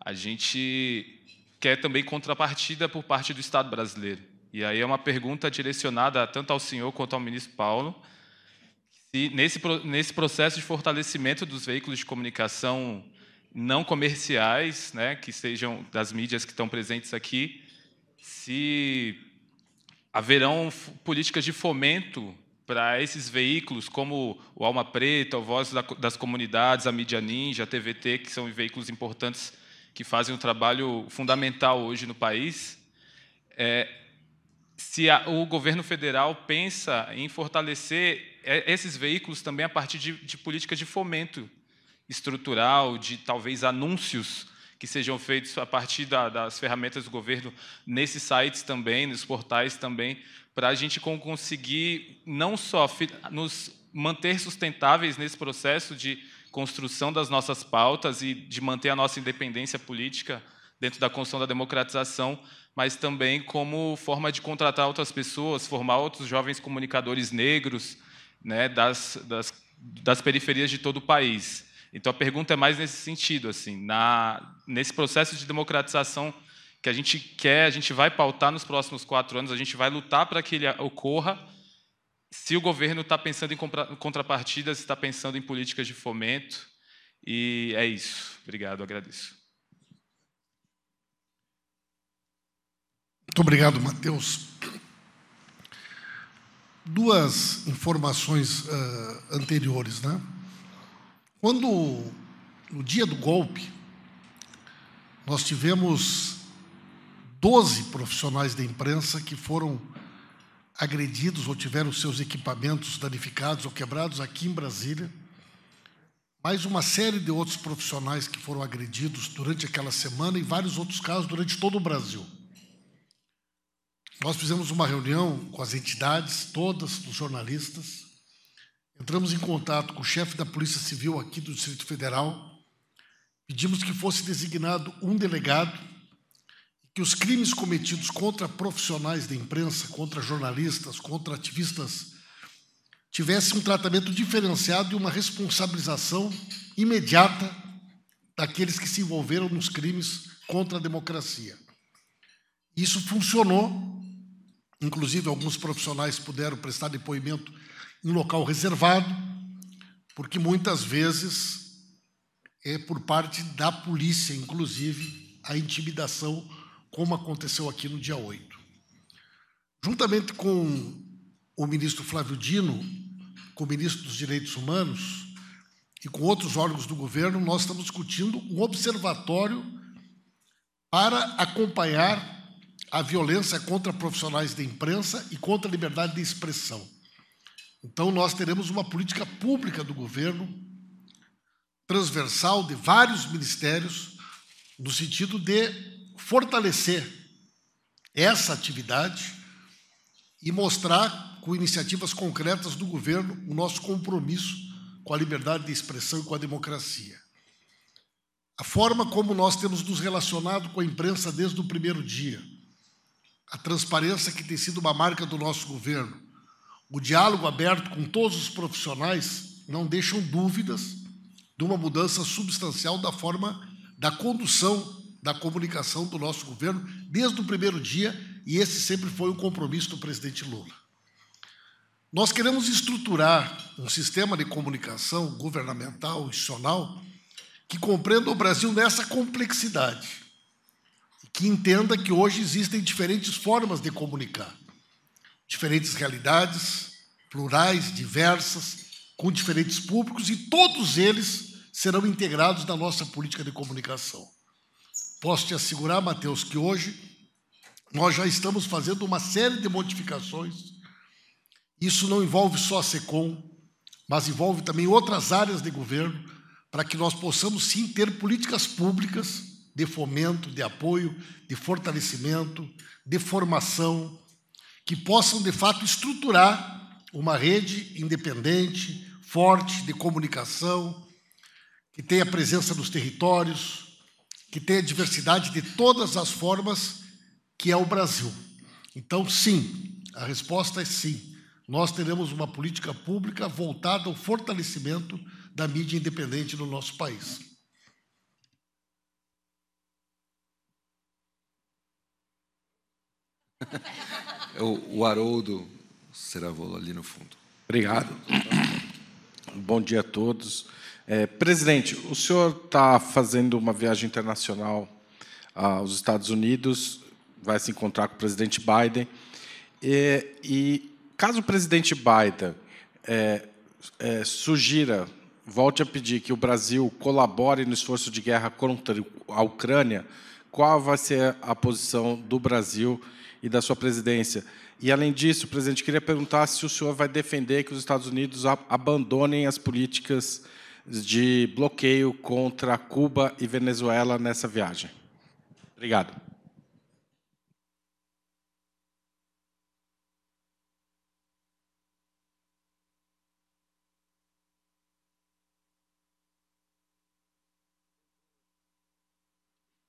a gente quer também contrapartida por parte do Estado brasileiro. E aí é uma pergunta direcionada tanto ao senhor quanto ao ministro Paulo se nesse, nesse processo de fortalecimento dos veículos de comunicação não comerciais, né, que sejam das mídias que estão presentes aqui, se haverão políticas de fomento para esses veículos, como o Alma Preta, o Voz das Comunidades, a Mídia Ninja, a TVT, que são veículos importantes que fazem um trabalho fundamental hoje no país. É, se a, o governo federal pensa em fortalecer é, esses veículos também a partir de, de políticas de fomento estrutural, de talvez anúncios que sejam feitos a partir da, das ferramentas do governo nesses sites também, nos portais também, para a gente conseguir não só nos manter sustentáveis nesse processo de construção das nossas pautas e de manter a nossa independência política dentro da construção da democratização, mas também como forma de contratar outras pessoas, formar outros jovens comunicadores negros, né, das, das, das periferias de todo o país. Então a pergunta é mais nesse sentido, assim, na, nesse processo de democratização que a gente quer, a gente vai pautar nos próximos quatro anos, a gente vai lutar para que ele ocorra. Se o governo está pensando em contrapartidas, está pensando em políticas de fomento, e é isso. Obrigado, agradeço. Muito obrigado, Matheus duas informações uh, anteriores. Né? Quando, no dia do golpe, nós tivemos 12 profissionais da imprensa que foram agredidos ou tiveram seus equipamentos danificados ou quebrados aqui em Brasília, mais uma série de outros profissionais que foram agredidos durante aquela semana e vários outros casos durante todo o Brasil. Nós fizemos uma reunião com as entidades, todas, dos jornalistas, entramos em contato com o chefe da Polícia Civil aqui do Distrito Federal, pedimos que fosse designado um delegado, que os crimes cometidos contra profissionais da imprensa, contra jornalistas, contra ativistas, tivessem um tratamento diferenciado e uma responsabilização imediata daqueles que se envolveram nos crimes contra a democracia. Isso funcionou, inclusive alguns profissionais puderam prestar depoimento em local reservado, porque muitas vezes é por parte da polícia, inclusive, a intimidação, como aconteceu aqui no dia 8. Juntamente com o ministro Flávio Dino, com o ministro dos Direitos Humanos e com outros órgãos do governo, nós estamos discutindo um observatório para acompanhar a violência contra profissionais da imprensa e contra a liberdade de expressão. Então, nós teremos uma política pública do governo transversal de vários ministérios, no sentido de fortalecer essa atividade e mostrar, com iniciativas concretas do governo, o nosso compromisso com a liberdade de expressão e com a democracia. A forma como nós temos nos relacionado com a imprensa desde o primeiro dia, a transparência que tem sido uma marca do nosso governo, o diálogo aberto com todos os profissionais não deixam dúvidas de uma mudança substancial da forma da condução da comunicação do nosso governo desde o primeiro dia, e esse sempre foi o compromisso do presidente Lula. Nós queremos estruturar um sistema de comunicação governamental, institucional, que compreenda o Brasil nessa complexidade, que entenda que hoje existem diferentes formas de comunicar, diferentes realidades, plurais, diversas, com diferentes públicos, e todos eles serão integrados na nossa política de comunicação. Posso te assegurar, Mateus, que hoje nós já estamos fazendo uma série de modificações. Isso não envolve só a SECOM, mas envolve também outras áreas de governo, para que nós possamos sim ter políticas públicas de fomento, de apoio, de fortalecimento, de formação, que possam de fato estruturar uma rede independente, forte de comunicação, que tenha presença nos territórios, que tenha diversidade de todas as formas que é o Brasil. Então, sim, a resposta é sim. Nós teremos uma política pública voltada ao fortalecimento da mídia independente no nosso país. o, o Haroldo Ceravolo ali no fundo. Obrigado. Bom dia a todos. É, presidente, o senhor está fazendo uma viagem internacional aos Estados Unidos, vai se encontrar com o presidente Biden. E, e caso o presidente Biden é, é, sugira, volte a pedir que o Brasil colabore no esforço de guerra contra a Ucrânia, qual vai ser a posição do Brasil e da sua presidência? E, além disso, presidente, queria perguntar se o senhor vai defender que os Estados Unidos abandonem as políticas de bloqueio contra Cuba e Venezuela nessa viagem. Obrigado.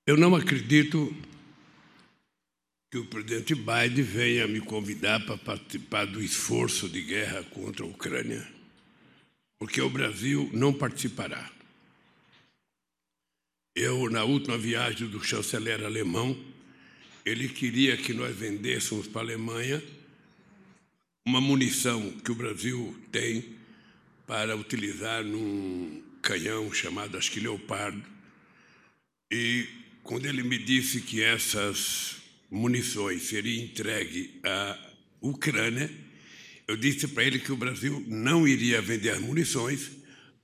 Eu não acredito que o presidente Biden venha me convidar para participar do esforço de guerra contra a Ucrânia porque o Brasil não participará. Eu, na última viagem do chanceler alemão, ele queria que nós vendêssemos para a Alemanha uma munição que o Brasil tem para utilizar num canhão chamado acho que Leopardo. E quando ele me disse que essas munições seriam entregues à Ucrânia, eu disse para ele que o Brasil não iria vender munições,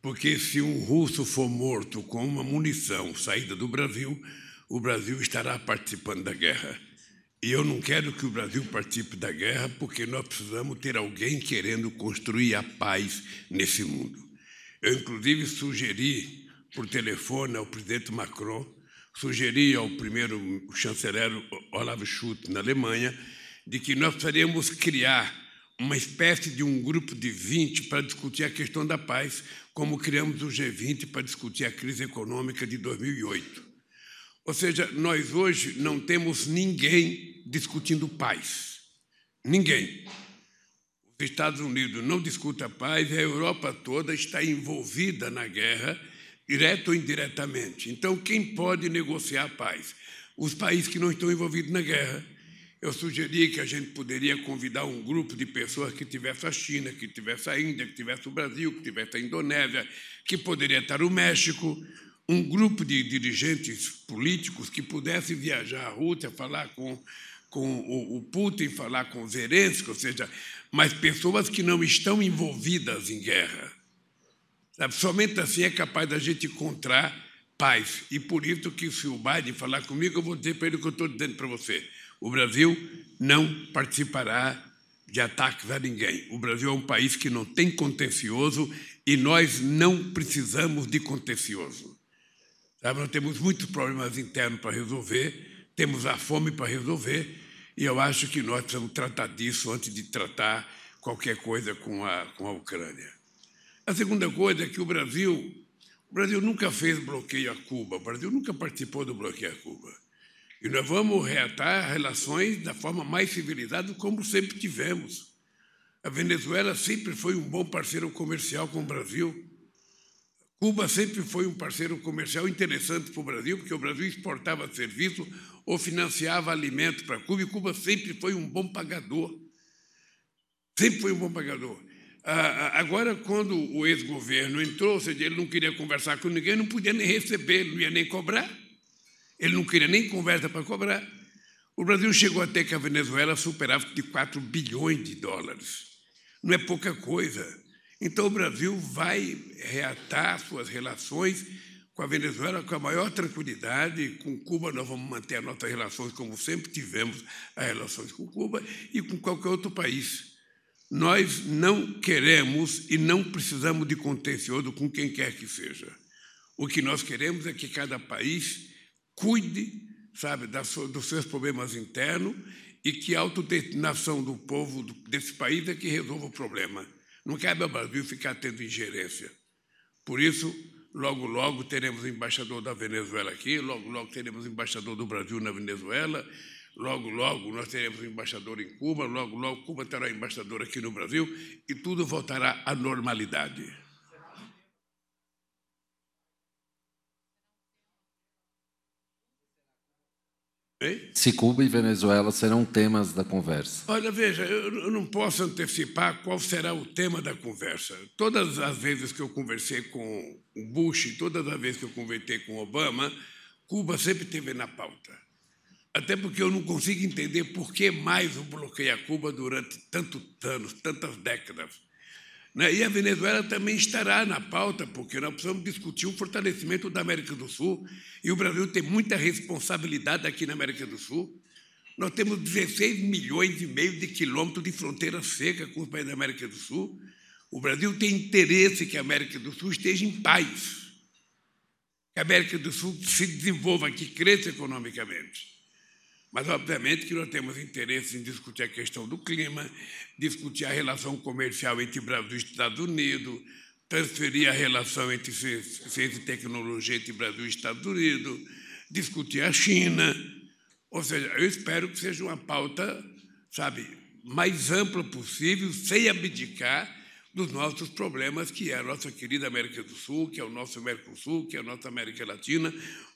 porque se um russo for morto com uma munição saída do Brasil, o Brasil estará participando da guerra. E eu não quero que o Brasil participe da guerra, porque nós precisamos ter alguém querendo construir a paz nesse mundo. Eu, inclusive, sugeri por telefone ao presidente Macron, sugeri ao primeiro chanceler Olaf Schultz, na Alemanha, de que nós precisaríamos criar uma espécie de um grupo de 20 para discutir a questão da paz, como criamos o G20 para discutir a crise econômica de 2008. Ou seja, nós hoje não temos ninguém discutindo paz. Ninguém. Os Estados Unidos não discutem a paz e a Europa toda está envolvida na guerra, direto ou indiretamente. Então, quem pode negociar a paz? Os países que não estão envolvidos na guerra. Eu sugeri que a gente poderia convidar um grupo de pessoas que tivesse a China, que tivesse a Índia, que tivesse o Brasil, que tivesse a Indonésia, que poderia estar o México, um grupo de dirigentes políticos que pudesse viajar à Rússia, falar com, com o, Putin, falar com Zelensky, ou seja, mas pessoas que não estão envolvidas em guerra. Sabe? Somente assim é capaz da gente encontrar paz. E por isso que se o Biden falar comigo, eu vou dizer para ele o que eu estou dizendo para você. O Brasil não participará de ataques a ninguém. O Brasil é um país que não tem contencioso e nós não precisamos de contencioso. Sabe, nós temos muitos problemas internos para resolver, temos a fome para resolver, e eu acho que nós precisamos tratar disso antes de tratar qualquer coisa com a, com a Ucrânia. A segunda coisa é que o Brasil, o Brasil nunca fez bloqueio a Cuba, o Brasil nunca participou do bloqueio a Cuba. E nós vamos reatar relações da forma mais civilizada, como sempre tivemos. A Venezuela sempre foi um bom parceiro comercial com o Brasil. Cuba sempre foi um parceiro comercial interessante para o Brasil, porque o Brasil exportava serviço ou financiava alimentos para Cuba, e Cuba sempre foi um bom pagador. Sempre foi um bom pagador. Agora, quando o ex-governo entrou, ou seja, ele não queria conversar com ninguém, não podia nem receber, não ia nem cobrar. Ele não queria nem conversa para cobrar. O Brasil chegou até que a Venezuela superava de 4 bilhões de dólares. Não é pouca coisa. Então, o Brasil vai reatar suas relações com a Venezuela com a maior tranquilidade. Com Cuba, nós vamos manter as nossas relações como sempre tivemos as relações com Cuba e com qualquer outro país. Nós não queremos e não precisamos de contencioso com quem quer que seja. O que nós queremos é que cada país cuide, sabe, dos seus problemas internos e que a autodeterminação do povo desse país é que resolva o problema. Não cabe ao Brasil ficar tendo ingerência. Por isso, logo, logo teremos embaixador da Venezuela aqui, logo, logo teremos embaixador do Brasil na Venezuela, logo, logo nós teremos embaixador em Cuba, logo, logo Cuba terá embaixador aqui no Brasil e tudo voltará à normalidade. Se Cuba e Venezuela serão temas da conversa. Olha, veja, eu não posso antecipar qual será o tema da conversa. Todas as vezes que eu conversei com o Bush, todas as vezes que eu conversei com Obama, Cuba sempre esteve na pauta. Até porque eu não consigo entender por que mais o bloqueio a Cuba durante tantos anos, tantas décadas. Né? E a Venezuela também estará na pauta, porque nós precisamos discutir o fortalecimento da América do Sul, e o Brasil tem muita responsabilidade aqui na América do Sul. Nós temos 16 milhões e meio de quilômetros de fronteira seca com os países da América do Sul. O Brasil tem interesse que a América do Sul esteja em paz, que a América do Sul se desenvolva, que cresça economicamente. Mas, obviamente, que nós temos interesse em discutir a questão do clima, discutir a relação comercial entre Brasil e Estados Unidos, transferir a relação entre ciência e tecnologia entre Brasil e Estados Unidos, discutir a China. Ou seja, eu espero que seja uma pauta, sabe, mais ampla possível, sem abdicar dos nossos problemas, que é a nossa querida América do Sul, que é o nosso Mercosul, que é a nossa América Latina,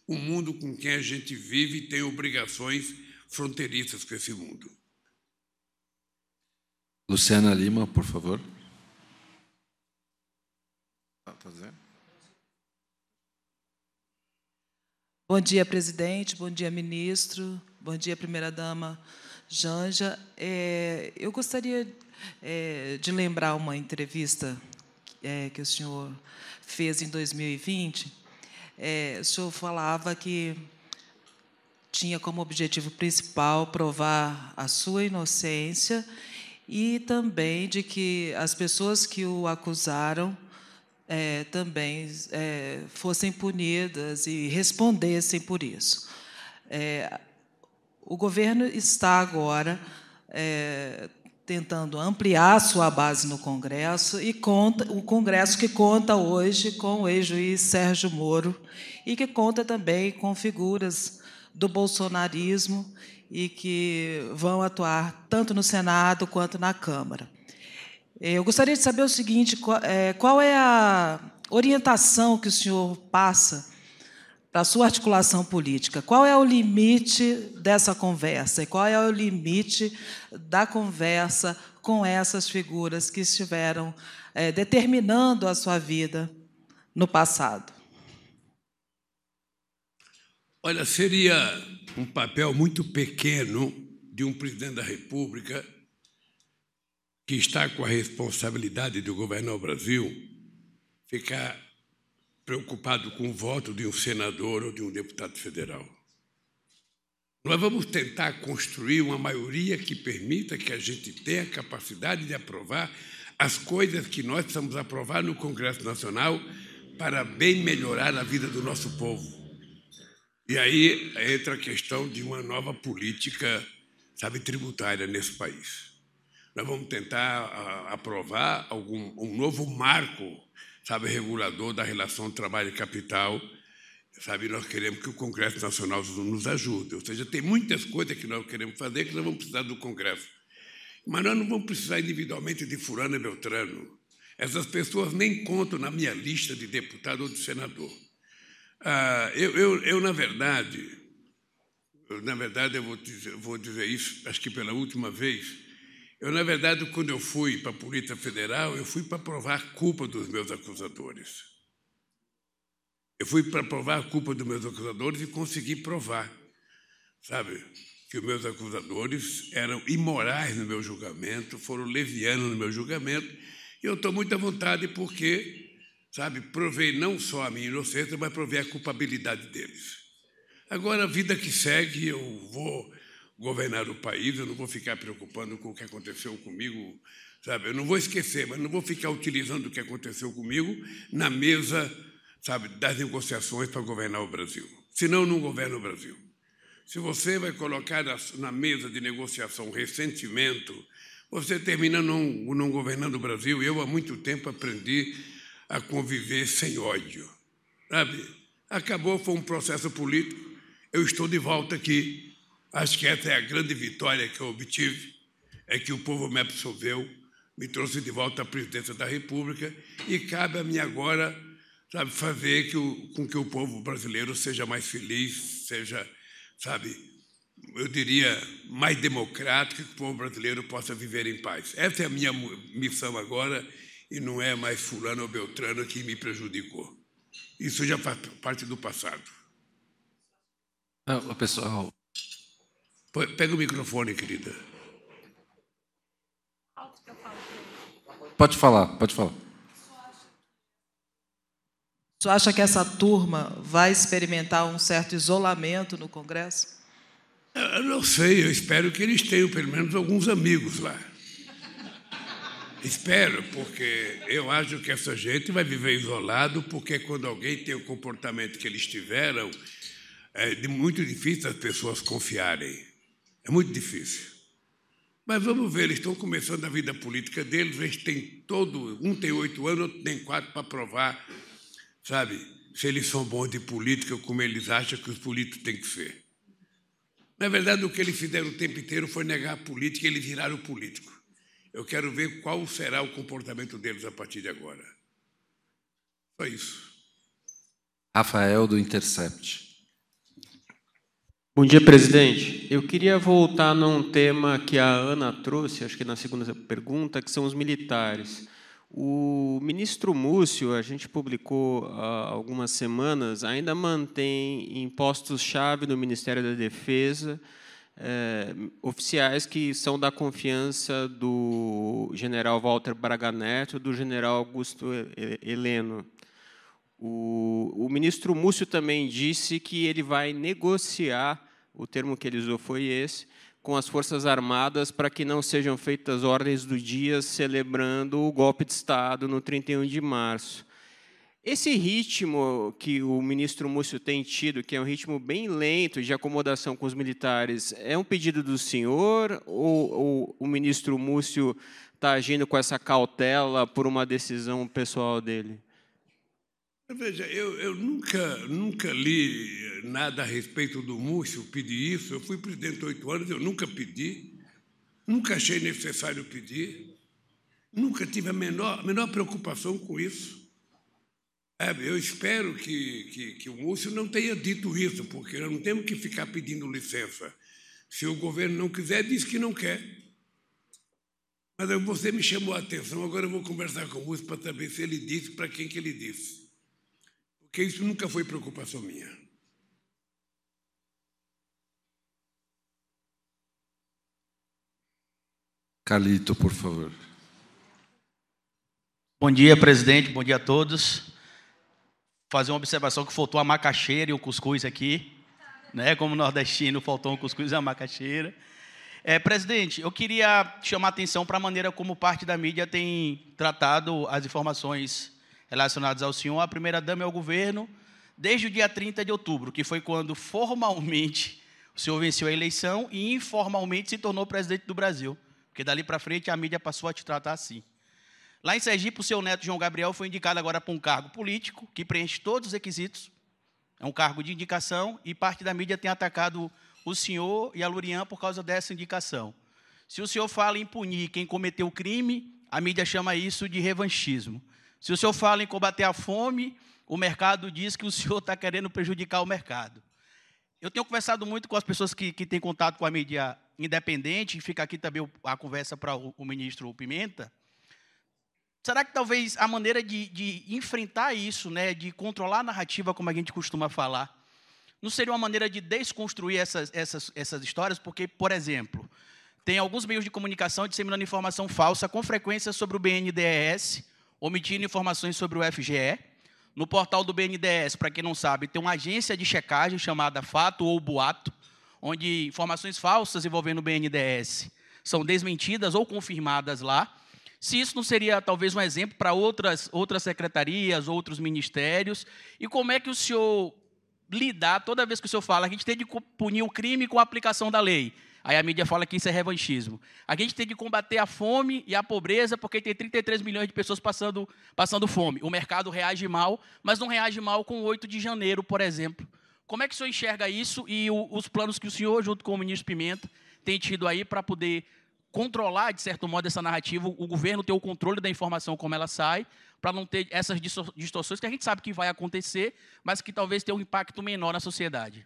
o mundo com quem a gente vive e tem obrigações fronteiriças com esse mundo. Luciana Lima, por favor. Tá bom dia, presidente. Bom dia, ministro. Bom dia, primeira-dama Janja. É, eu gostaria é, de lembrar uma entrevista é, que o senhor fez em 2020. É, o senhor falava que tinha como objetivo principal provar a sua inocência e também de que as pessoas que o acusaram é, também é, fossem punidas e respondessem por isso. É, o governo está agora é, tentando ampliar sua base no Congresso e conta o Congresso que conta hoje com o ex-juiz Sérgio Moro e que conta também com figuras do bolsonarismo e que vão atuar tanto no Senado quanto na Câmara. Eu gostaria de saber o seguinte: é, qual é a orientação que o senhor passa para a sua articulação política? Qual é o limite dessa conversa? E qual é o limite da conversa com essas figuras que estiveram é, determinando a sua vida no passado? Olha, seria um papel muito pequeno de um presidente da República que está com a responsabilidade de governar o Brasil ficar preocupado com o voto de um senador ou de um deputado federal. Nós vamos tentar construir uma maioria que permita que a gente tenha a capacidade de aprovar as coisas que nós precisamos aprovar no Congresso Nacional para bem melhorar a vida do nosso povo. E aí entra a questão de uma nova política, sabe, tributária nesse país. Nós vamos tentar aprovar algum, um novo marco, sabe, regulador da relação trabalho e capital. Sabe, nós queremos que o Congresso Nacional nos ajude. Ou seja, tem muitas coisas que nós queremos fazer que nós vamos precisar do Congresso. Mas nós não vamos precisar individualmente de Fulano e Beltrano. Essas pessoas nem contam na minha lista de deputado ou de senador. Ah, eu, eu, eu, na verdade, eu, na verdade, eu vou dizer, vou dizer isso, acho que pela última vez. Eu, na verdade, quando eu fui para a Polícia Federal, eu fui para provar a culpa dos meus acusadores. Eu fui para provar a culpa dos meus acusadores e consegui provar, sabe, que os meus acusadores eram imorais no meu julgamento, foram levianos no meu julgamento, e eu estou muito à vontade porque sabe? Provei não só a minha inocência, mas provei a culpabilidade deles. Agora, a vida que segue, eu vou governar o país, eu não vou ficar preocupando com o que aconteceu comigo, sabe? Eu não vou esquecer, mas não vou ficar utilizando o que aconteceu comigo na mesa, sabe, das negociações para governar o Brasil. Senão, não governo o Brasil. Se você vai colocar na mesa de negociação ressentimento, você termina não, não governando o Brasil. Eu, há muito tempo, aprendi a conviver sem ódio. Sabe? Acabou, foi um processo político. Eu estou de volta aqui. Acho que essa é a grande vitória que eu obtive, é que o povo me absolveu, me trouxe de volta à presidência da República e cabe a mim agora, sabe, fazer que o, com que o povo brasileiro seja mais feliz, seja, sabe, eu diria, mais democrático, que o povo brasileiro possa viver em paz. Essa é a minha missão agora e não é mais fulano ou beltrano que me prejudicou. Isso já faz parte do passado. Ah, pessoal. Pega o microfone, querida. Pode falar, pode falar. O senhor acha que essa turma vai experimentar um certo isolamento no Congresso? Eu não sei, eu espero que eles tenham pelo menos alguns amigos lá. Espero, porque eu acho que essa gente vai viver isolado, porque quando alguém tem o comportamento que eles tiveram, é muito difícil as pessoas confiarem. É muito difícil. Mas vamos ver, eles estão começando a vida política deles, eles têm todo, um tem oito anos, outro tem quatro para provar, sabe, se eles são bons de política, como eles acham que os políticos têm que ser. Na verdade, o que eles fizeram o tempo inteiro foi negar a política e eles viraram político. Eu quero ver qual será o comportamento deles a partir de agora. Só isso. Rafael, do Intercept. Bom dia, presidente. Eu queria voltar num tema que a Ana trouxe, acho que na segunda pergunta, que são os militares. O ministro Múcio, a gente publicou há algumas semanas, ainda mantém em postos-chave no Ministério da Defesa é, oficiais que são da confiança do general Walter Braga Neto, do general Augusto Heleno. O, o ministro Múcio também disse que ele vai negociar o termo que ele usou foi esse, com as Forças Armadas para que não sejam feitas ordens do dia celebrando o golpe de Estado no 31 de março. Esse ritmo que o ministro Múcio tem tido, que é um ritmo bem lento de acomodação com os militares, é um pedido do senhor ou, ou o ministro Múcio está agindo com essa cautela por uma decisão pessoal dele? Veja, eu, eu nunca, nunca li nada a respeito do Múcio pedir isso. Eu fui presidente oito anos, eu nunca pedi, nunca achei necessário pedir, nunca tive a menor, menor preocupação com isso. É, eu espero que, que, que o Múcio não tenha dito isso, porque nós não temos que ficar pedindo licença. Se o governo não quiser, diz que não quer. Mas você me chamou a atenção, agora eu vou conversar com o Múcio para saber se ele disse, para quem que ele disse porque isso nunca foi preocupação minha. Calito, por favor. Bom dia, presidente. Bom dia a todos. Fazer uma observação que faltou a macaxeira e o cuscuz aqui, né? Como nordestino, faltou um cuscuz e a macaxeira. É, presidente, eu queria chamar a atenção para a maneira como parte da mídia tem tratado as informações relacionados ao senhor, a primeira-dama é o governo, desde o dia 30 de outubro, que foi quando formalmente o senhor venceu a eleição e informalmente se tornou presidente do Brasil. Porque dali para frente a mídia passou a te tratar assim. Lá em Sergipe, o seu neto João Gabriel foi indicado agora para um cargo político que preenche todos os requisitos. É um cargo de indicação e parte da mídia tem atacado o senhor e a Lurian por causa dessa indicação. Se o senhor fala em punir quem cometeu o crime, a mídia chama isso de revanchismo. Se o senhor fala em combater a fome, o mercado diz que o senhor está querendo prejudicar o mercado. Eu tenho conversado muito com as pessoas que, que têm contato com a mídia independente, fica aqui também a conversa para o, o, ministro Pimenta. Será que talvez a maneira de, de enfrentar isso, né, de controlar a narrativa, como a gente costuma falar, não seria uma maneira de desconstruir essas, essas, essas histórias? Porque, por exemplo, tem alguns meios de comunicação disseminando informação falsa com frequência sobre o BNDES, omitindo informações sobre o FGE. No portal do BNDES, para quem não sabe, tem uma agência de checagem chamada Fato ou Boato, onde informações falsas envolvendo o BNDES são desmentidas ou confirmadas lá. Se isso não seria talvez um exemplo para outras, outras secretarias, outros ministérios, e como é que o senhor lidar, toda vez que o senhor fala, a gente tem de punir o crime com a aplicação da lei. Aí a mídia fala que isso é revanchismo. A gente tem de combater a fome e a pobreza, porque tem 33 milhões de pessoas passando, passando fome. O mercado reage mal, mas não reage mal com o 8 de janeiro, por exemplo. Como é que o senhor enxerga isso e o, os planos que o senhor, junto com o ministro Pimenta, tem tido aí para poder controlar, de certo modo, essa narrativa, o governo ter o controle da informação como ela sai, para não ter essas distorções que a gente sabe que vai acontecer, mas que talvez tenha um impacto menor na sociedade?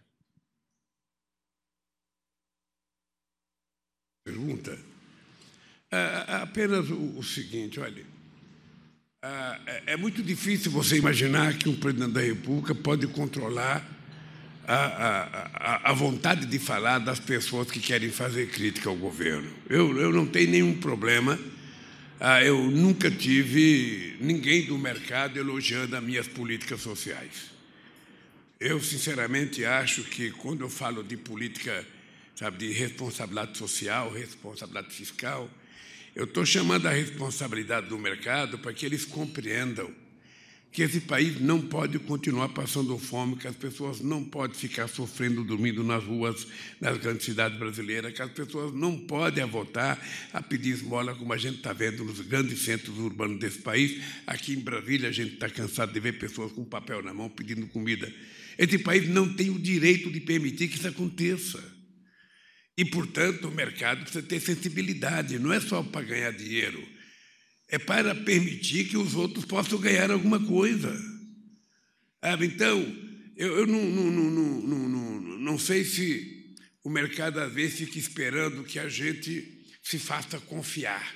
Pergunta, apenas o, seguinte, olha, é, é muito difícil você imaginar que um presidente da República pode controlar a, a, a, vontade de falar das pessoas que querem fazer crítica ao governo. Eu, eu não tenho nenhum problema, ah, eu nunca tive ninguém do mercado elogiando as minhas políticas sociais. Eu, sinceramente, acho que quando eu falo de política sabe, de responsabilidade social, responsabilidade fiscal. Eu estou chamando a responsabilidade do mercado para que eles compreendam que esse país não pode continuar passando fome, que as pessoas não podem ficar sofrendo, dormindo nas ruas nas grandes cidades brasileiras, que as pessoas não podem votar a pedir esmola, como a gente está vendo nos grandes centros urbanos desse país. Aqui em Brasília, a gente está cansado de ver pessoas com papel na mão pedindo comida. Esse país não tem o direito de permitir que isso aconteça. E, portanto, o mercado precisa ter sensibilidade, não é só para ganhar dinheiro, é para permitir que os outros possam ganhar alguma coisa. Então, eu, eu não, não, não, não, não, não sei se o mercado às vezes fica esperando que a gente se faça confiar.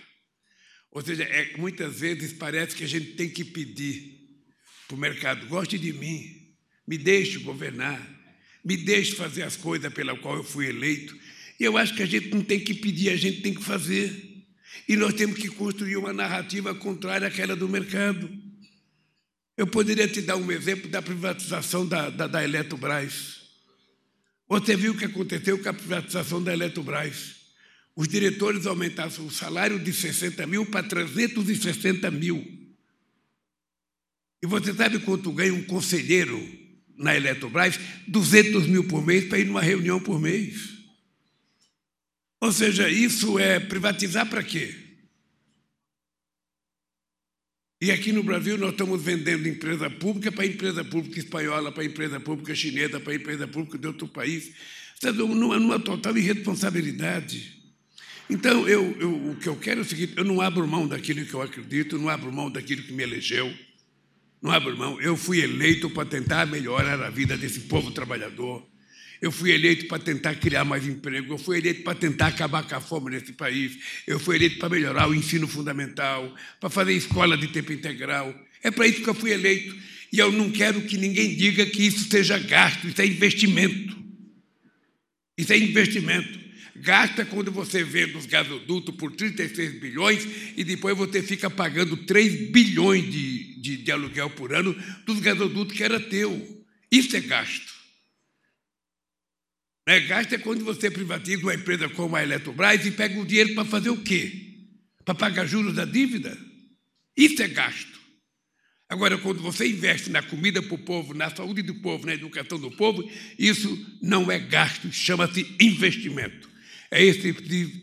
Ou seja, é, muitas vezes parece que a gente tem que pedir para o mercado: goste de mim, me deixe governar, me deixe fazer as coisas pela qual eu fui eleito. Eu acho que a gente não tem que pedir, a gente tem que fazer. E nós temos que construir uma narrativa contrária àquela do mercado. Eu poderia te dar um exemplo da privatização da, da, da Eletrobras. Você viu o que aconteceu com a privatização da Eletrobras. Os diretores aumentaram o salário de 60 mil para 360 mil. E você sabe quanto ganha um conselheiro na Eletrobras? 200 mil por mês para ir numa reunião por mês. Ou seja, isso é privatizar para quê? E aqui no Brasil nós estamos vendendo empresa pública para empresa pública espanhola, para empresa pública chinesa, para empresa pública de outro país, numa, numa total irresponsabilidade. Então, eu, eu, o que eu quero é o seguinte: eu não abro mão daquilo que eu acredito, não abro mão daquilo que me elegeu, não abro mão. Eu fui eleito para tentar melhorar a vida desse povo trabalhador. Eu fui eleito para tentar criar mais emprego, eu fui eleito para tentar acabar com a fome nesse país, eu fui eleito para melhorar o ensino fundamental, para fazer escola de tempo integral. É para isso que eu fui eleito. E eu não quero que ninguém diga que isso seja gasto, isso é investimento. Isso é investimento. Gasta quando você vende os gasodutos por 36 bilhões e depois você fica pagando 3 bilhões de, de, de aluguel por ano dos gasodutos que era teu. Isso é gasto. Gasto é quando você privatiza uma empresa como a Eletrobras e pega o dinheiro para fazer o quê? Para pagar juros da dívida? Isso é gasto. Agora, quando você investe na comida para o povo, na saúde do povo, na educação do povo, isso não é gasto, chama-se investimento. É esse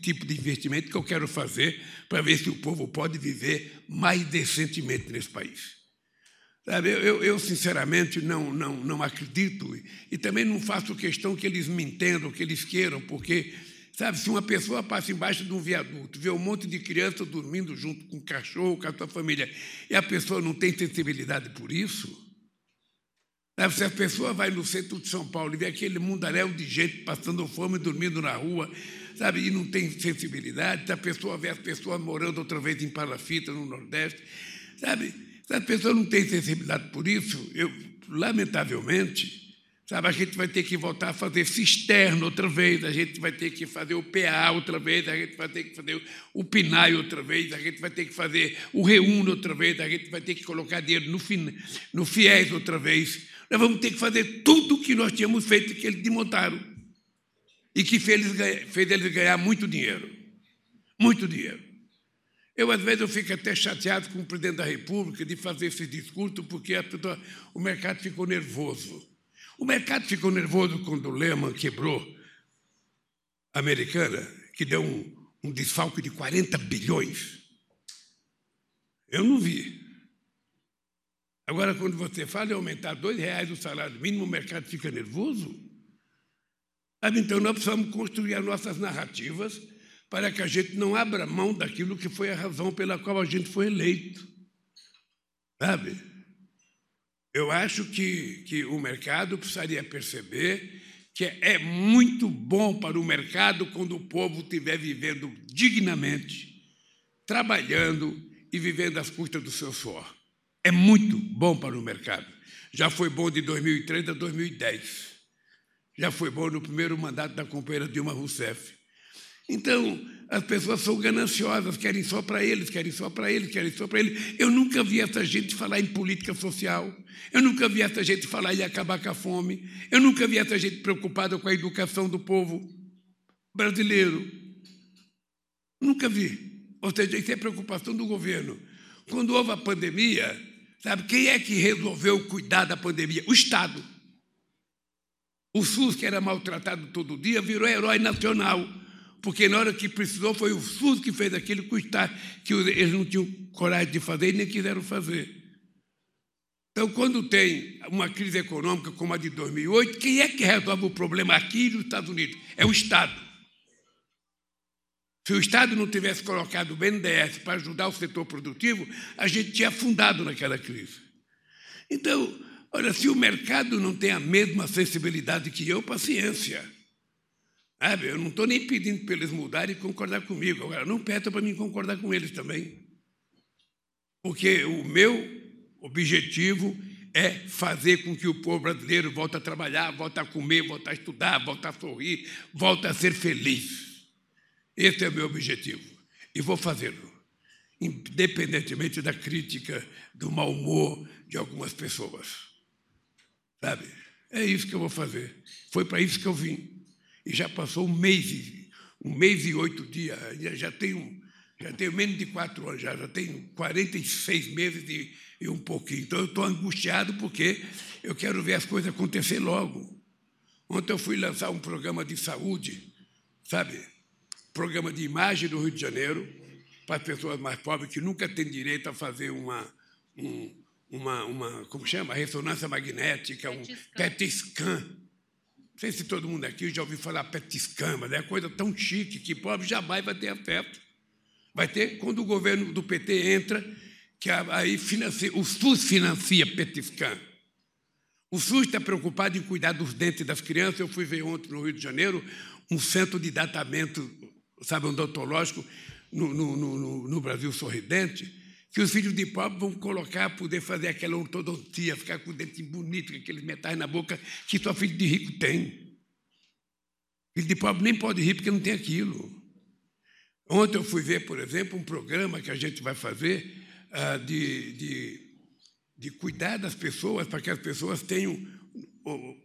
tipo de investimento que eu quero fazer para ver se o povo pode viver mais decentemente nesse país. Sabe, eu, eu, sinceramente, não, não, não acredito e também não faço questão que eles me entendam, que eles queiram, porque, sabe, se uma pessoa passa embaixo de um viaduto, vê um monte de criança dormindo junto com um cachorro, com a sua família, e a pessoa não tem sensibilidade por isso, sabe, se a pessoa vai no centro de São Paulo e vê aquele mundaréu de gente passando fome, dormindo na rua, sabe, e não tem sensibilidade, se a pessoa vê as pessoas morando outra vez em Palafita, no Nordeste, sabe, se a pessoa não tem sensibilidade por isso, eu, lamentavelmente, sabe, a gente vai ter que voltar a fazer cisterna outra vez, a gente vai ter que fazer o PA outra vez, a gente vai ter que fazer o PNAE outra vez, a gente vai ter que fazer o REUNO outra vez, a gente vai ter que colocar dinheiro no, no FIES outra vez. Nós vamos ter que fazer tudo o que nós tínhamos feito que eles desmontaram e que fez eles, fez eles ganhar muito dinheiro. Muito dinheiro. Eu, às vezes, eu fico até chateado com o presidente da República de fazer esse discurso, porque pessoa, o mercado ficou nervoso. O mercado ficou nervoso quando o Lehman quebrou a americana, que deu um, um desfalque de 40 bilhões. Eu não vi. Agora, quando você fala em aumentar dois reais o salário mínimo, o mercado fica nervoso. Então, nós precisamos construir as nossas narrativas para que a gente não abra mão daquilo que foi a razão pela qual a gente foi eleito. Sabe? Eu acho que, que o mercado precisaria perceber que é muito bom para o mercado quando o povo estiver vivendo dignamente, trabalhando e vivendo às custas do seu suor. É muito bom para o mercado. Já foi bom de 2003 a 2010. Já foi bom no primeiro mandato da companheira Dilma Rousseff. Então, as pessoas são gananciosas, querem só para eles, querem só para eles, querem só para eles. Eu nunca vi essa gente falar em política social. Eu nunca vi essa gente falar em acabar com a fome. Eu nunca vi essa gente preocupada com a educação do povo brasileiro. Nunca vi. Ou seja, isso é preocupação do governo. Quando houve a pandemia, sabe quem é que resolveu cuidar da pandemia? O Estado. O SUS, que era maltratado todo dia, virou herói nacional porque na hora que precisou foi o SUS que fez aquilo custar, que eles não tinham coragem de fazer e nem quiseram fazer. Então, quando tem uma crise econômica como a de 2008, quem é que resolve o problema aqui nos Estados Unidos? É o Estado. Se o Estado não tivesse colocado o BNDES para ajudar o setor produtivo, a gente tinha afundado naquela crise. Então, olha, se o mercado não tem a mesma sensibilidade que eu, paciência. Sabe? Eu não estou nem pedindo para eles mudarem e concordar comigo. Agora, não peça para mim concordar com eles também. Porque o meu objetivo é fazer com que o povo brasileiro volte a trabalhar, volte a comer, volte a estudar, volte a sorrir, volte a ser feliz. Esse é o meu objetivo. E vou fazê-lo, independentemente da crítica, do mau humor de algumas pessoas. Sabe? É isso que eu vou fazer. Foi para isso que eu vim. E já passou um mês, um mês e oito dias. Já tenho, já tenho menos de quatro anos, já, já tenho 46 meses e, e um pouquinho. Então eu estou angustiado porque eu quero ver as coisas acontecer logo. Ontem eu fui lançar um programa de saúde, sabe? Programa de imagem do Rio de Janeiro, para as pessoas mais pobres que nunca têm direito a fazer uma, um, uma, uma como chama? Ressonância magnética, um PET scan. Sei se todo mundo aqui já ouviu falar PET scan, mas é coisa tão chique que pobre jamais vai ter afeto. Vai ter quando o governo do PT entra, que aí financia, o SUS financia PET scan. O SUS está preocupado em cuidar dos dentes das crianças. Eu fui ver ontem no Rio de Janeiro um centro de datamento, sabe, odontológico no, no, no, no Brasil Sorridente que os filhos de pobre vão colocar, poder fazer aquela ortodontia, ficar com o dente bonito, com aqueles metais na boca, que só filho de rico tem. Filho de pobre nem pode rir porque não tem aquilo. Ontem eu fui ver, por exemplo, um programa que a gente vai fazer uh, de, de, de cuidar das pessoas, para que as pessoas tenham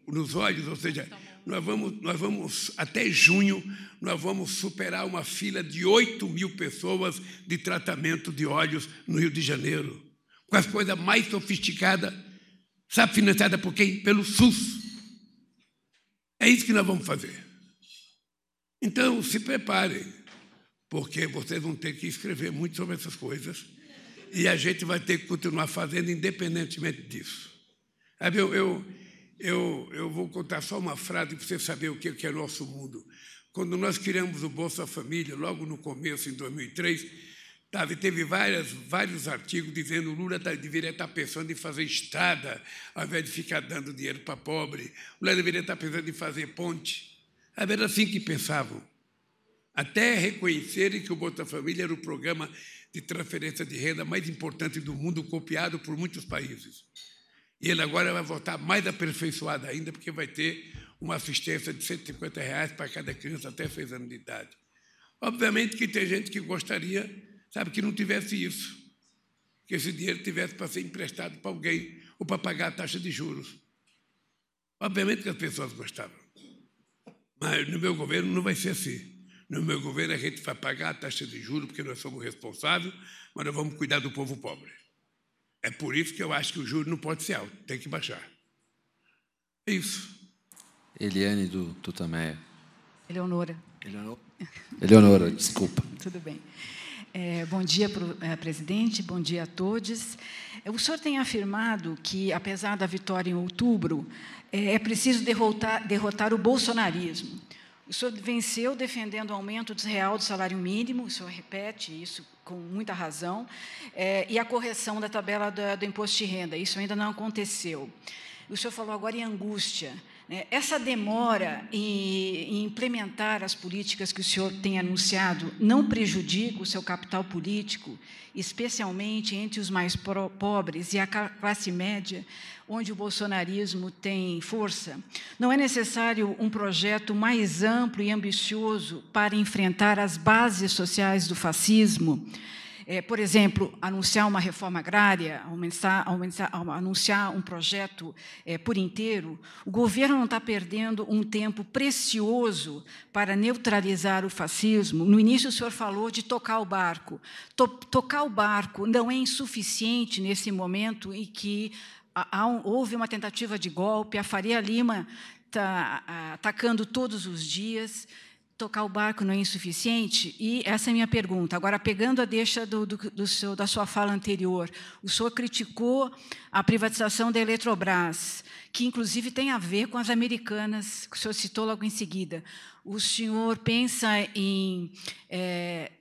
nos olhos, ou seja, nós vamos, nós vamos, até junho, nós vamos superar uma fila de 8 mil pessoas de tratamento de olhos no Rio de Janeiro, com as coisas mais sofisticadas, sabe, financiada por quem? Pelo SUS. É isso que nós vamos fazer. Então, se preparem, porque vocês vão ter que escrever muito sobre essas coisas e a gente vai ter que continuar fazendo independentemente disso. Sabe, eu, eu eu, eu vou contar só uma frase para você saber o que é nosso mundo. Quando nós criamos o Bolsa Família, logo no começo, em 2003, tava, teve várias, vários artigos dizendo que o Lula tá, deveria estar pensando em fazer estrada, ao invés de ficar dando dinheiro para pobre. O Lula deveria estar pensando em fazer ponte. Era assim que pensavam. Até reconhecerem que o Bolsa Família era o programa de transferência de renda mais importante do mundo, copiado por muitos países. E ele agora vai voltar mais aperfeiçoado ainda, porque vai ter uma assistência de 150 reais para cada criança até seis anos de idade. Obviamente que tem gente que gostaria, sabe, que não tivesse isso, que esse dinheiro tivesse para ser emprestado para alguém ou para pagar a taxa de juros. Obviamente que as pessoas gostavam. Mas no meu governo não vai ser assim. No meu governo a gente vai pagar a taxa de juros porque nós somos responsáveis, mas nós vamos cuidar do povo pobre. É por isso que eu acho que o juro não pode ser alto, tem que baixar. É isso. Eliane do Tutameia. Eleonora. Eleonora, Eleonora desculpa. Tudo bem. É, bom dia, é, presidente, bom dia a todos. É, o senhor tem afirmado que, apesar da vitória em outubro, é, é preciso derrotar, derrotar o bolsonarismo. O senhor venceu defendendo o aumento real do salário mínimo, o senhor repete isso com muita razão, é, e a correção da tabela do, do, imposto de renda, isso ainda não aconteceu. O senhor falou agora em angústia. Né? Essa demora em, em implementar as políticas que o senhor tem anunciado não prejudica o seu capital político, especialmente entre os mais pobres e a classe média, onde o bolsonarismo tem força, não é necessário um projeto mais amplo e ambicioso para enfrentar as bases sociais do fascismo? É, por exemplo, anunciar uma reforma agrária, aumentar, aumentar, anunciar um projeto é, por inteiro, o governo não está perdendo um tempo precioso para neutralizar o fascismo. No início, o senhor falou de tocar o barco. To, tocar o barco não é insuficiente nesse momento em que houve uma tentativa de golpe, a Faria Lima está atacando todos os dias, tocar o barco não é insuficiente? E essa é a minha pergunta. Agora, pegando a deixa do, do, do seu, da sua fala anterior, o senhor criticou a privatização da Eletrobras, que inclusive tem a ver com as americanas, que o senhor citou logo em seguida. O senhor pensa em é,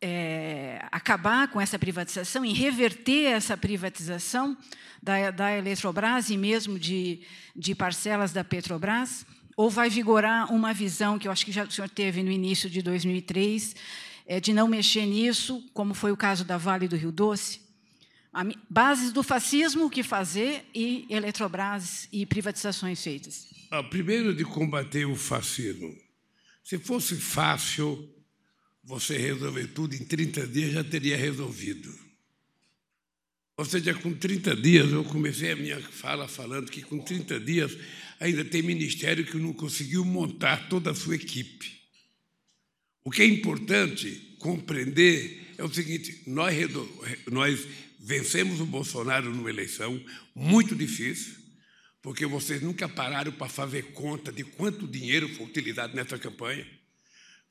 é, acabar com essa privatização, em reverter essa privatização da, da Eletrobras e mesmo de, de parcelas da Petrobras? Ou vai vigorar uma visão que eu acho que já o senhor teve no início de 2003, é, de não mexer nisso, como foi o caso da Vale do Rio Doce? Bases do fascismo, o que fazer, e Eletrobras e privatizações feitas. Ah, primeiro, de combater o fascismo. Se fosse fácil, você resolver tudo em 30 dias já teria resolvido. Ou seja, com 30 dias, eu comecei a minha fala falando que com 30 dias ainda tem ministério que não conseguiu montar toda a sua equipe. O que é importante compreender é o seguinte: nós, nós vencemos o Bolsonaro numa eleição muito difícil, porque vocês nunca pararam para fazer conta de quanto dinheiro foi utilizado nessa campanha.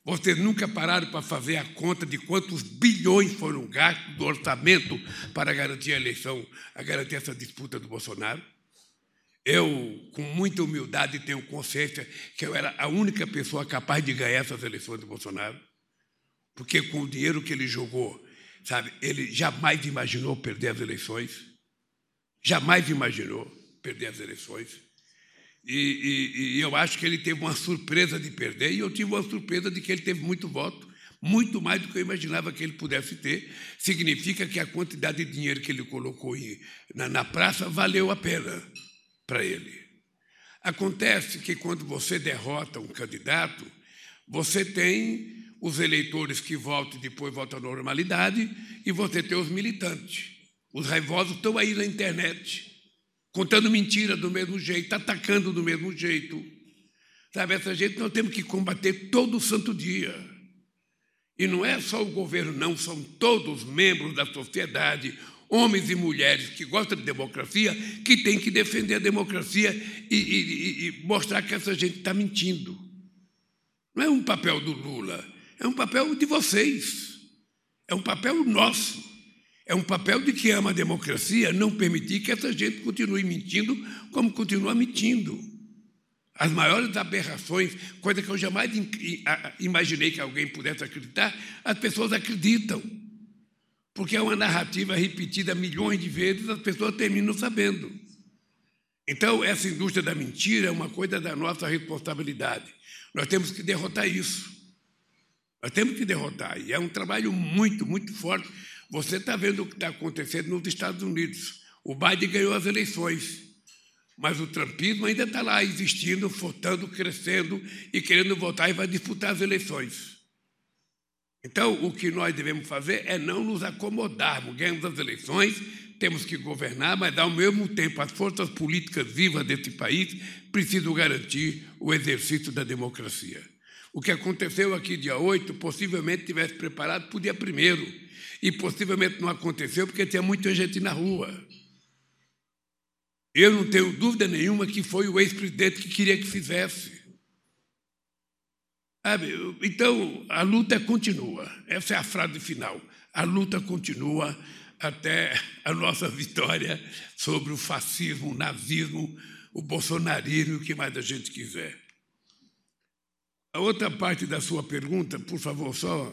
Vocês nunca pararam para fazer a conta de quantos bilhões foram gastos do orçamento para garantir a eleição, a garantir essa disputa do Bolsonaro. Eu, com muita humildade, tenho consciência que eu era a única pessoa capaz de ganhar essas eleições do Bolsonaro, porque com o dinheiro que ele jogou, sabe, ele jamais imaginou perder as eleições, jamais imaginou perder as eleições. E, e, e, eu acho que ele teve uma surpresa de perder, e eu tive uma surpresa de que ele teve muito voto, muito mais do que eu imaginava que ele pudesse ter. Significa que a quantidade de dinheiro que ele colocou na, na praça valeu a pena para ele. Acontece que quando você derrota um candidato, você tem os eleitores que voltam e depois voltam à normalidade, e você tem os militantes. Os raivosos estão aí na internet contando mentira do mesmo jeito, atacando do mesmo jeito. Sabe, essa gente nós temos que combater todo santo dia. E não é só o governo, não, são todos membros da sociedade, homens e mulheres que gostam de democracia, que têm que defender a democracia e, e, e mostrar que essa gente está mentindo. Não é um papel do Lula, é um papel de vocês, é um papel nosso. É um papel de quem ama a democracia não permitir que essa gente continue mentindo como continua mentindo. As maiores aberrações, coisa que eu jamais imaginei que alguém pudesse acreditar, as pessoas acreditam. Porque é uma narrativa repetida milhões de vezes, as pessoas terminam sabendo. Então, essa indústria da mentira é uma coisa da nossa responsabilidade. Nós temos que derrotar isso. Nós temos que derrotar. E é um trabalho muito, muito forte você está vendo o que está acontecendo nos Estados Unidos. O Biden ganhou as eleições, mas o trumpismo ainda está lá existindo, votando, crescendo e querendo votar e vai disputar as eleições. Então, o que nós devemos fazer é não nos acomodarmos. Ganhamos as eleições, temos que governar, mas, ao mesmo tempo, as forças políticas vivas desse país precisam garantir o exercício da democracia. O que aconteceu aqui dia 8, possivelmente tivesse preparado para o dia 1 e possivelmente não aconteceu porque tinha muita gente na rua. Eu não tenho dúvida nenhuma que foi o ex-presidente que queria que fizesse. Então, a luta continua. Essa é a frase final. A luta continua até a nossa vitória sobre o fascismo, o nazismo, o bolsonarismo e o que mais a gente quiser. A outra parte da sua pergunta, por favor, só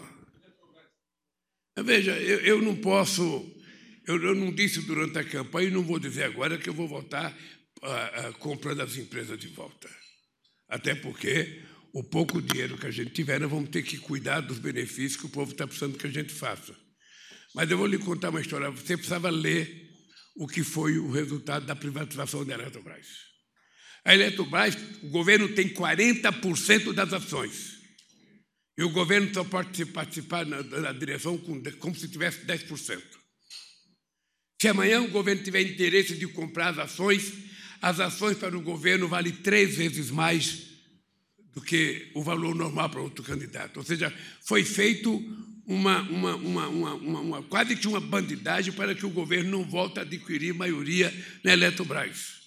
Veja, eu, eu não posso, eu, eu, não disse durante a campanha e não vou dizer agora que eu vou voltar ah, ah, comprando as empresas de volta. Até porque o pouco dinheiro que a gente tiver, nós vamos ter que cuidar dos benefícios que o povo está precisando que a gente faça. Mas eu vou lhe contar uma história. Você precisava ler o que foi o resultado da privatização da Eletrobras. A Eletrobras, o governo tem 40% das ações. E o governo só pode participar na, na direção com, como se tivesse 10%. Se amanhã o governo tiver interesse de comprar as ações, as ações para o governo valem três vezes mais do que o valor normal para outro candidato. Ou seja, foi feito uma, uma, uma, uma, quase que uma bandidagem para que o governo não volte a adquirir maioria na Eletrobras.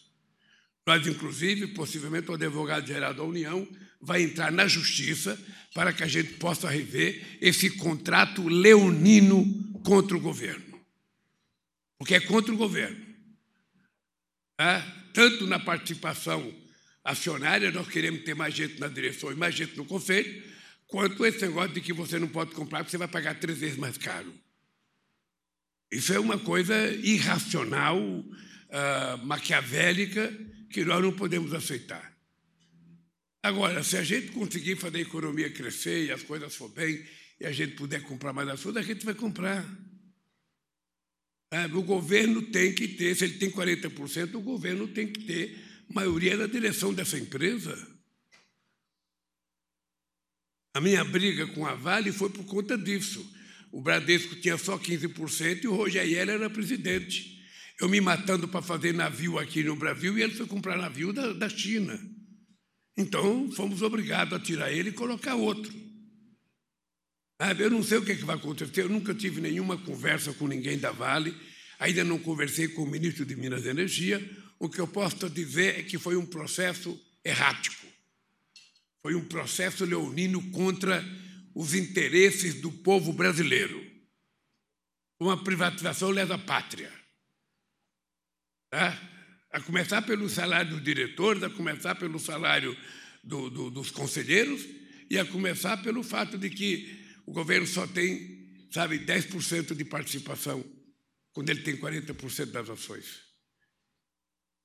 Nós, inclusive, possivelmente o advogado-geral da União vai entrar na justiça para que a gente possa rever esse contrato leonino contra o governo. Porque é contra o governo. É? Tanto na participação acionária, nós queremos ter mais gente na direção e mais gente no conselho, quanto esse negócio de que você não pode comprar porque você vai pagar três vezes mais caro. Isso é uma coisa irracional, uh, maquiavélica, que nós não podemos aceitar. Agora, se a gente conseguir fazer a economia crescer e as coisas for bem, e a gente puder comprar mais açúcar, a gente vai comprar. É, o governo tem que ter, se ele tem 40%, o governo tem que ter maioria na direção dessa empresa. A minha briga com a Vale foi por conta disso. O Bradesco tinha só 15% e o Rogério era presidente. eu me matando para fazer navio aqui no Brasil e ele foi comprar navio da, da China. Então, fomos obrigados a tirar ele e colocar outro. Eu não sei o que, é que vai acontecer, eu nunca tive nenhuma conversa com ninguém da Vale, ainda não conversei com o ministro de Minas e Energia. O que eu posso dizer é que foi um processo errático. Foi um processo leonino contra os interesses do povo brasileiro. Uma privatização lesa pátria. Tá? A começar pelo salário dos diretores, a começar pelo salário do, do, dos conselheiros e a começar pelo fato de que o governo só tem, sabe, 10% de participação, quando ele tem 40% das ações.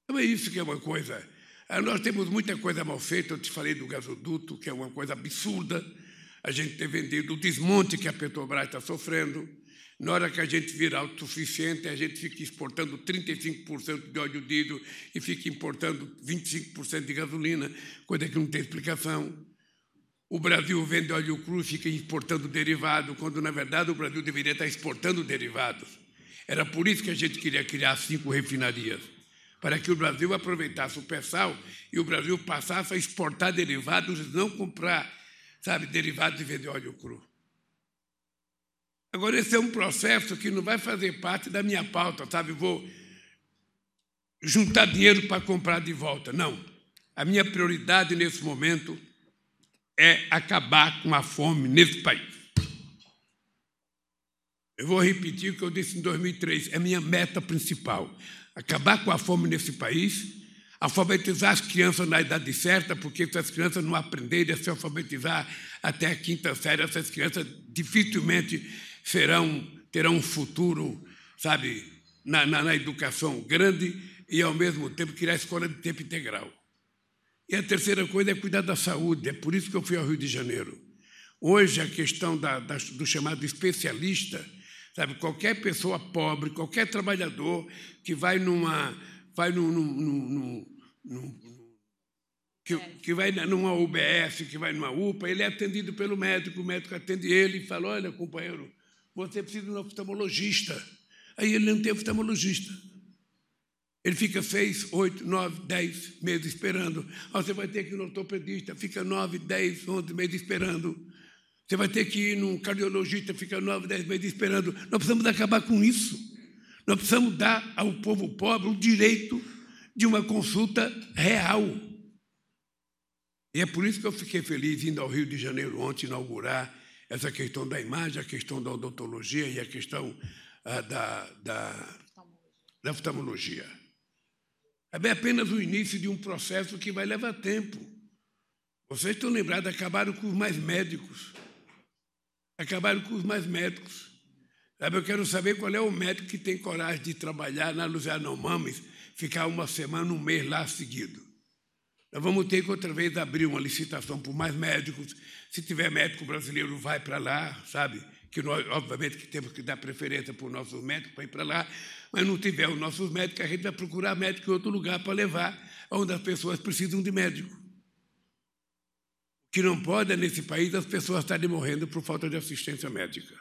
Então é isso que é uma coisa. Ah, nós temos muita coisa mal feita, eu te falei do gasoduto, que é uma coisa absurda, a gente ter vendido o desmonte que a Petrobras está sofrendo. Na hora que a gente vira autossuficiente, a gente fica exportando 35% de óleo diesel e fica importando 25% de gasolina, coisa que não tem explicação. O Brasil vende óleo cru e fica exportando derivado, quando na verdade o Brasil deveria estar exportando derivados. Era por isso que a gente queria criar cinco refinarias, para que o Brasil aproveitasse o pré-sal e o Brasil passasse a exportar derivados e não comprar, sabe, derivados e vender óleo cru. Agora, esse é um processo que não vai fazer parte da minha pauta, sabe? Vou juntar dinheiro para comprar de volta. Não. A minha prioridade nesse momento é acabar com a fome nesse país. Eu vou repetir o que eu disse em 2003, é minha meta principal. Acabar com a fome nesse país, alfabetizar as crianças na idade certa, porque se as crianças não aprenderem a se alfabetizar até a quinta série, essas crianças dificilmente serão, terão um futuro, sabe, na, na, na educação grande e, ao mesmo tempo, criar escola de tempo integral. E a terceira coisa é cuidar da saúde. É por isso que eu fui ao Rio de Janeiro. Hoje, a questão da, da, do chamado especialista, sabe, qualquer pessoa pobre, qualquer trabalhador que vai numa. Vai num, num, num, que, que, vai numa UBS, que vai numa UPA, ele é atendido pelo médico, o médico atende ele e fala: Olha, companheiro, você precisa de um oftalmologista. Aí ele não tem oftalmologista. Ele fica seis, oito, nove, dez meses esperando. Ah, você vai ter que ir no ortopedista, fica nove, dez, onze meses esperando. Você vai ter que ir num cardiologista, fica nove, dez meses esperando. Nós precisamos acabar com isso. Nós precisamos dar ao povo pobre o direito de uma consulta real. E é por isso que eu fiquei feliz indo ao Rio de Janeiro ontem inaugurar essa questão da imagem, a questão da odontologia e a questão ah, da, da, da oftalmologia. É apenas o início de um processo que vai levar tempo. Vocês estão lembrados, acabaram com os mais médicos. Acabaram com os mais médicos. Sabe, eu quero saber qual é o médico que tem coragem de trabalhar na Luziano Mames, ficar uma semana, um mês lá seguido. Nós vamos ter que outra vez abrir uma licitação por mais médicos. Se tiver médico brasileiro, vai para lá, sabe? Que nós, obviamente, que temos que dar preferência para os nossos médicos para ir para lá, mas não tiver os nossos médicos, a gente vai procurar médico em outro lugar para levar onde as pessoas precisam de médico. Que não pode nesse país, as pessoas estarem morrendo por falta de assistência médica.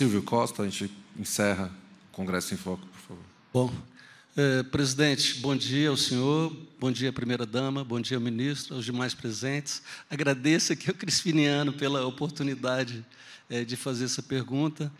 Silvio Costa, a gente encerra o Congresso em Foco, por favor. Bom, eh, presidente, bom dia ao senhor, bom dia, primeira-dama, bom dia, ministro, aos demais presentes. Agradeço aqui ao Crispiniano pela oportunidade eh, de fazer essa pergunta.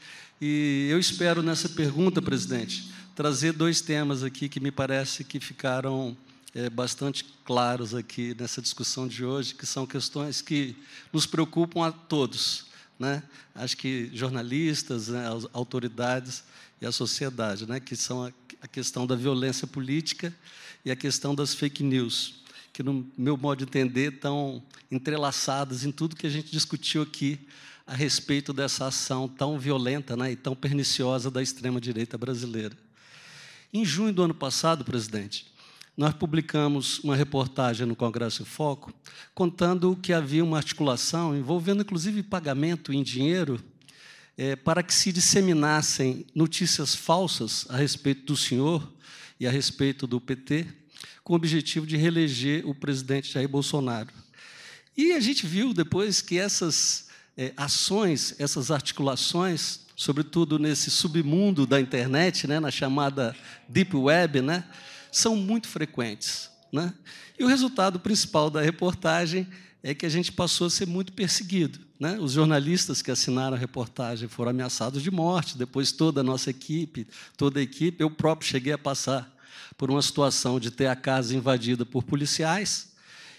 E eu espero, nessa pergunta, presidente, trazer dois temas aqui que me parece que ficaram eh, bastante claros aqui nessa discussão de hoje, que são questões que nos preocupam a todos. Né? Acho que jornalistas, né, autoridades e a sociedade, né, que são a, a questão da violência política e a questão das fake news, que, no meu modo de entender, estão entrelaçadas em tudo que a gente discutiu aqui a respeito dessa ação tão violenta né, e tão perniciosa da extrema-direita brasileira. Em junho do ano passado, presidente, nós publicamos uma reportagem no Congresso em Foco contando que havia uma articulação envolvendo, inclusive, pagamento em dinheiro é, para que se disseminassem notícias falsas a respeito do senhor e a respeito do PT, com o objetivo de reeleger o presidente Jair Bolsonaro. E a gente viu depois que essas é, ações, essas articulações, sobretudo nesse submundo da internet, né, na chamada Deep Web, né, são muito frequentes. Né? E o resultado principal da reportagem é que a gente passou a ser muito perseguido. Né? Os jornalistas que assinaram a reportagem foram ameaçados de morte, depois toda a nossa equipe, toda a equipe, eu próprio cheguei a passar por uma situação de ter a casa invadida por policiais,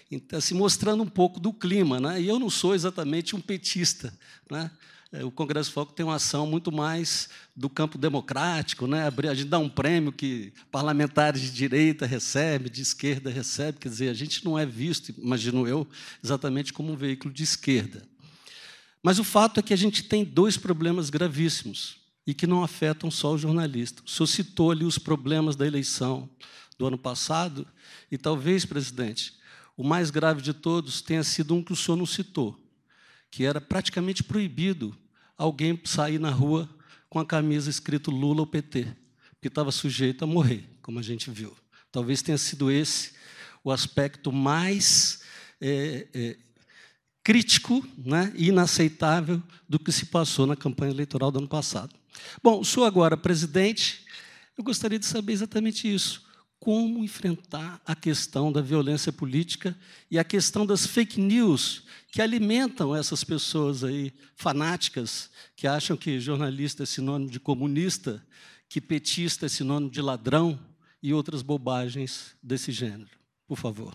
então, se mostrando um pouco do clima. Né? E eu não sou exatamente um petista. Né? É, o Congresso Foco tem uma ação muito mais do campo democrático, né? a gente dá um prêmio que parlamentares de direita recebem, de esquerda recebem, quer dizer, a gente não é visto, imagino eu, exatamente como um veículo de esquerda. Mas o fato é que a gente tem dois problemas gravíssimos e que não afetam só o jornalista. O senhor citou ali os problemas da eleição do ano passado, e talvez, presidente, o mais grave de todos tenha sido um que o senhor não citou, que era praticamente proibido alguém sair na rua com a camisa escrito Lula ou PT, que estava sujeito a morrer, como a gente viu. Talvez tenha sido esse o aspecto mais é, é, crítico né, e inaceitável do que se passou na campanha eleitoral do ano passado. Bom, senhor agora presidente, eu gostaria de saber exatamente isso como enfrentar a questão da violência política e a questão das fake news que alimentam essas pessoas aí fanáticas que acham que jornalista é sinônimo de comunista, que petista é sinônimo de ladrão e outras bobagens desse gênero. Por favor.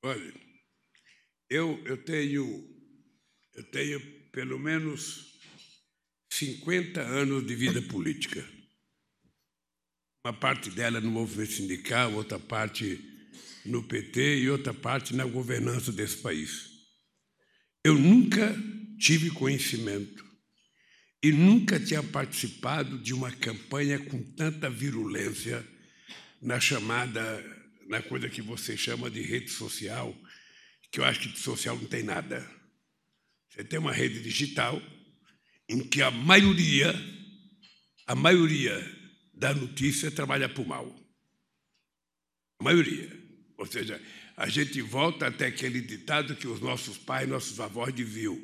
Olha, eu, eu tenho eu tenho pelo menos 50 anos de vida política uma parte dela no movimento sindical, outra parte no PT e outra parte na governança desse país. Eu nunca tive conhecimento e nunca tinha participado de uma campanha com tanta virulência na chamada, na coisa que você chama de rede social, que eu acho que de social não tem nada. Você tem uma rede digital em que a maioria, a maioria da notícia trabalha para o mal. A maioria. Ou seja, a gente volta até aquele ditado que os nossos pais, nossos avós diziam: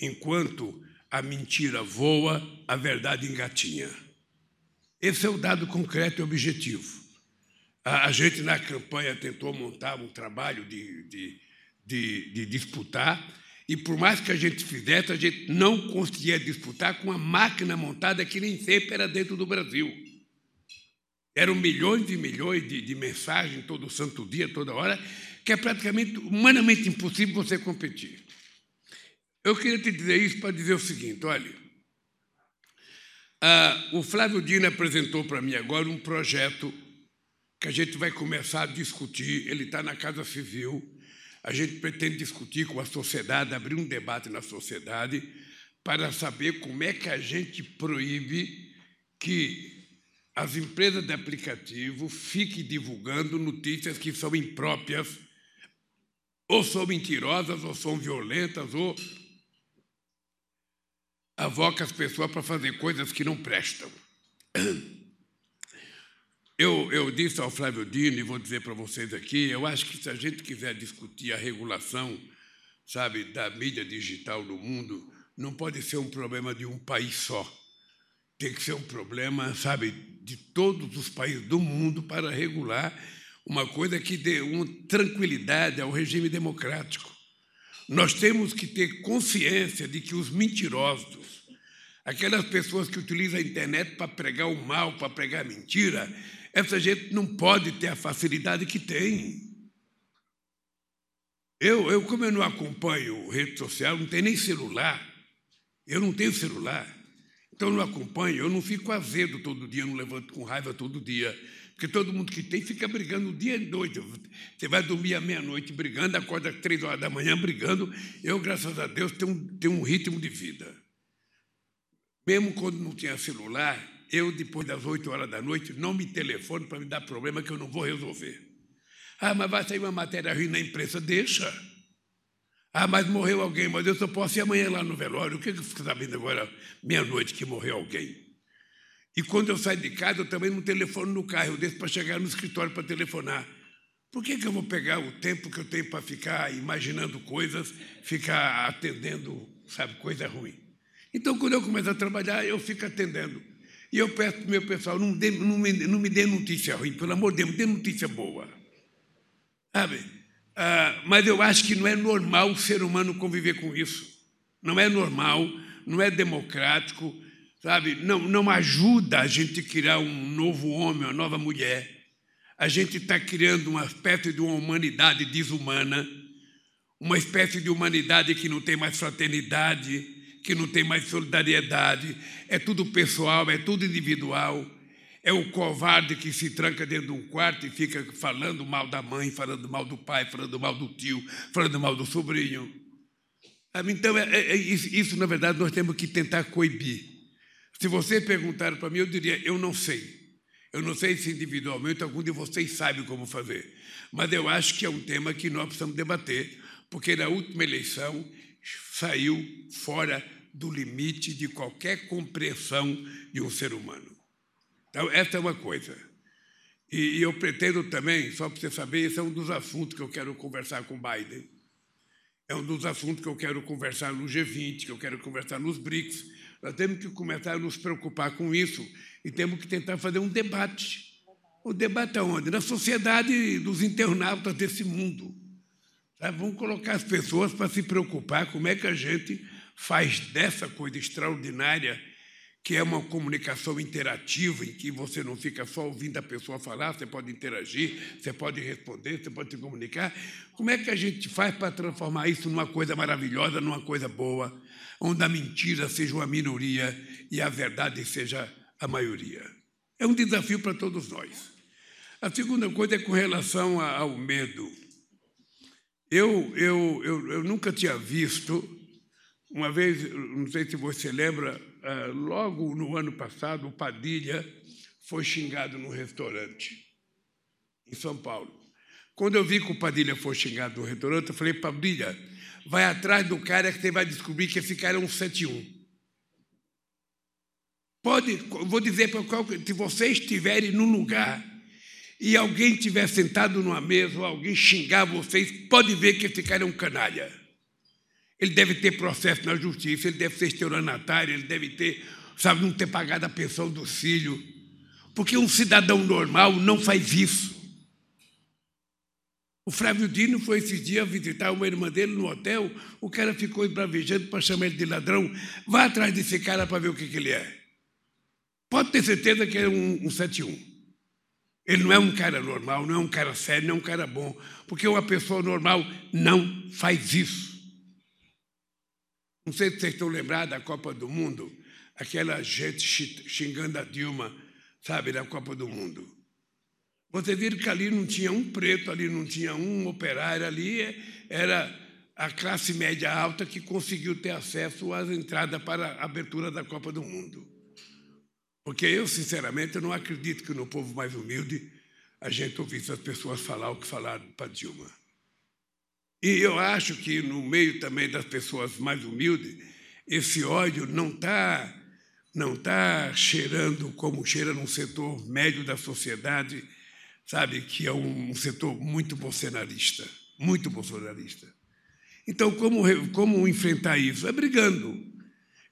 enquanto a mentira voa, a verdade engatinha. Esse é o dado concreto e objetivo. A, a gente, na campanha, tentou montar um trabalho de, de, de, de disputar, e por mais que a gente fizesse, a gente não conseguia disputar com a máquina montada que nem sempre era dentro do Brasil. Eram milhões e milhões de, de mensagens todo santo dia, toda hora, que é praticamente humanamente impossível você competir. Eu queria te dizer isso para dizer o seguinte: olha, ah, o Flávio Dino apresentou para mim agora um projeto que a gente vai começar a discutir. Ele está na Casa Civil. A gente pretende discutir com a sociedade, abrir um debate na sociedade para saber como é que a gente proíbe que as empresas de aplicativo fiquem divulgando notícias que são impróprias, ou são mentirosas, ou são violentas, ou avocam as pessoas para fazer coisas que não prestam. Eu, eu disse ao Flávio Dino, e vou dizer para vocês aqui, eu acho que se a gente quiser discutir a regulação, sabe, da mídia digital no mundo, não pode ser um problema de um país só tem que ser um problema, sabe, de todos os países do mundo para regular uma coisa que dê uma tranquilidade ao regime democrático. Nós temos que ter consciência de que os mentirosos, aquelas pessoas que utilizam a internet para pregar o mal, para pregar mentira, essa gente não pode ter a facilidade que tem. Eu, eu como eu não acompanho rede social, não tenho nem celular, eu não tenho celular. Então eu não acompanho, eu não fico azedo todo dia, não levanto com raiva todo dia. Porque todo mundo que tem fica brigando o dia e noite. Você vai dormir à meia-noite brigando, acorda às três horas da manhã brigando. Eu, graças a Deus, tenho tenho um ritmo de vida. Mesmo quando não tinha celular, eu, depois das oito horas da noite, não me telefone para me dar problema que eu não vou resolver. Ah, mas vai sair uma matéria ruim na imprensa? Deixa. Ah, mas morreu alguém, mas eu só posso ir amanhã lá no velório. O que eu fico sabendo agora, meia-noite, que morreu alguém? E quando eu saio de casa, eu também não telefono no carro, eu desço para chegar no escritório para telefonar. Por que, que eu vou pegar o tempo que eu tenho para ficar imaginando coisas, ficar atendendo, sabe, coisa ruim? Então, quando eu começo a trabalhar, eu fico atendendo. E eu peço para o meu pessoal, não, dê, não, me, não me dê notícia ruim, pelo amor de Deus, me dê notícia boa. Sabe? Ah, mas eu acho que não é normal o ser humano conviver com isso. Não é normal, não é democrático, sabe? Não, não ajuda a gente criar um novo homem, uma nova mulher. A gente está criando uma espécie de uma humanidade desumana, uma espécie de humanidade que não tem mais fraternidade, que não tem mais solidariedade, é tudo pessoal, é tudo individual. É o covarde que se tranca dentro de um quarto e fica falando mal da mãe, falando mal do pai, falando mal do tio, falando mal do sobrinho. Então, é, é, é isso, isso, na verdade, nós temos que tentar coibir. Se você perguntar para mim, eu diria: eu não sei. Eu não sei se individualmente algum de vocês sabe como fazer. Mas eu acho que é um tema que nós precisamos debater, porque na última eleição saiu fora do limite de qualquer compreensão de um ser humano. Então, essa é uma coisa. E, e eu pretendo também, só para você saber, esse é um dos assuntos que eu quero conversar com Biden. É um dos assuntos que eu quero conversar no G20, que eu quero conversar nos BRICS. Nós temos que começar a nos preocupar com isso e temos que tentar fazer um debate. O debate aonde? Na sociedade dos internautas desse mundo. Sabe? Vamos colocar as pessoas para se preocupar como é que a gente faz dessa coisa extraordinária, que é uma comunicação interativa, em que você não fica só ouvindo a pessoa falar, você pode interagir, você pode responder, você pode se comunicar. Como é que a gente faz para transformar isso numa coisa maravilhosa, numa coisa boa, onde a mentira seja uma minoria e a verdade seja a maioria? É um desafio para todos nós. A segunda coisa é com relação ao medo. Eu, eu, eu, eu nunca tinha visto, uma vez, não sei se você lembra, logo no ano passado, o Padilha foi xingado num restaurante em São Paulo. Quando eu vi que o Padilha foi xingado no restaurante, eu falei, Padilha, vai atrás do cara que você vai descobrir que esse cara é um 71. Pode, vou dizer para qual, se vocês estiverem num lugar e alguém estiver sentado numa mesa ou alguém xingar vocês, pode ver que esse cara é um canalha. Ele deve ter processo na justiça, ele deve ser estelionatário, ele deve ter, sabe, não ter pagado a pensão do filho. Porque um cidadão normal não faz isso. O Flávio Dino foi esses dias visitar uma irmã dele no hotel, o cara ficou embravejando para chamar ele de ladrão. Vá atrás desse cara para ver o que, que ele é. Pode ter certeza que é um, um 71. Ele não é um cara normal, não é um cara sério, não é um cara bom, porque uma pessoa normal não faz isso. Não sei se vocês estão lembrados da Copa do Mundo, aquela gente xingando a Dilma, sabe, da Copa do Mundo. Vocês viram que ali não tinha um preto, ali não tinha um operário, ali era a classe média alta que conseguiu ter acesso às entradas para a abertura da Copa do Mundo. Porque eu, sinceramente, não acredito que no povo mais humilde a gente ouvisse as pessoas falar o que falaram para Dilma. E eu acho que no meio também das pessoas mais humildes, esse ódio não está não tá cheirando como cheira num setor médio da sociedade, sabe, que é um setor muito bolsonarista, muito bolsonarista. Então, como, como enfrentar isso? É brigando.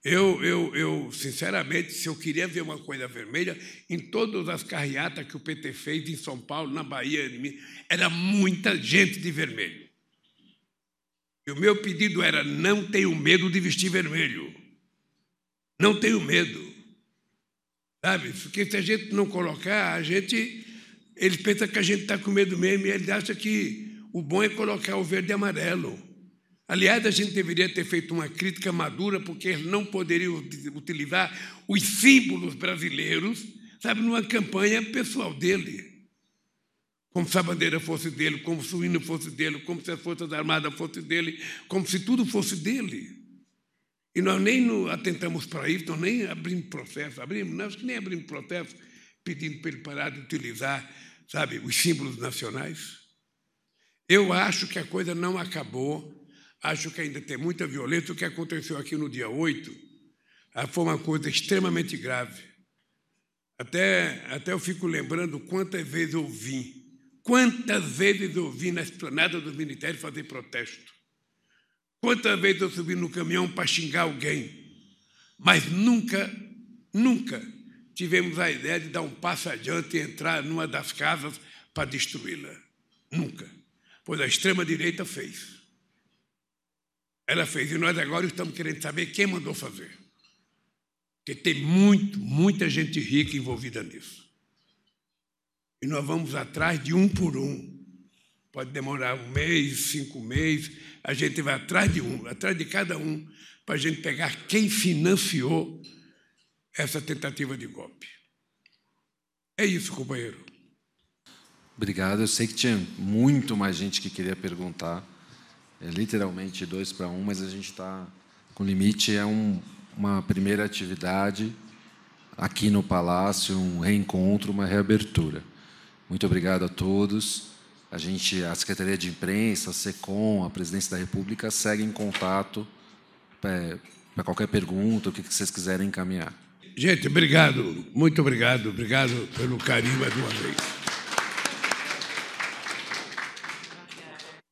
Eu, eu, eu, sinceramente, se eu queria ver uma coisa vermelha, em todas as carreatas que o PT fez em São Paulo, na Bahia, era muita gente de vermelho. E o meu pedido era: não tenho medo de vestir vermelho. Não tenho medo. Sabe? Porque se a gente não colocar, a gente. Eles pensam que a gente está com medo mesmo e eles acham que o bom é colocar o verde e amarelo. Aliás, a gente deveria ter feito uma crítica madura, porque ele não poderia utilizar os símbolos brasileiros, sabe, numa campanha pessoal dele. Como se a bandeira fosse dele, como se o hino fosse dele, como se as Forças Armadas fossem dele, como se tudo fosse dele. E nós nem atentamos para isso, nós nem abrimos processo, abrimos, nós nem abrimos processo pedindo para ele parar de utilizar, sabe, os símbolos nacionais. Eu acho que a coisa não acabou Acho que ainda tem muita violência. O que aconteceu aqui no dia 8 ah, foi uma coisa extremamente grave. Até, até eu fico lembrando quantas vezes eu vim, Quantas vezes eu vi na esplanada dos ministérios fazer protesto? Quantas vezes eu subi no caminhão para xingar alguém? Mas nunca, nunca tivemos a ideia de dar um passo adiante e entrar numa das casas para destruí-la. Nunca. Pois a extrema-direita fez. Ela fez, e nós agora estamos querendo saber quem mandou fazer. Porque tem muito, muita gente rica envolvida nisso. E nós vamos atrás de um por um. Pode demorar um mês, cinco meses, a gente vai atrás de um, atrás de cada um, para a gente pegar quem financiou essa tentativa de golpe. É isso, companheiro. Obrigado. Eu sei que tinha muito mais gente que queria perguntar. É literalmente dois para um, mas a gente está com limite. É um, uma primeira atividade aqui no Palácio, um reencontro, uma reabertura. Muito obrigado a todos. A gente, a Secretaria de Imprensa, a SECOM, a Presidência da República segue em contato é, para qualquer pergunta, o que vocês quiserem encaminhar. Gente, obrigado, muito obrigado, obrigado pelo carinho mais uma vez.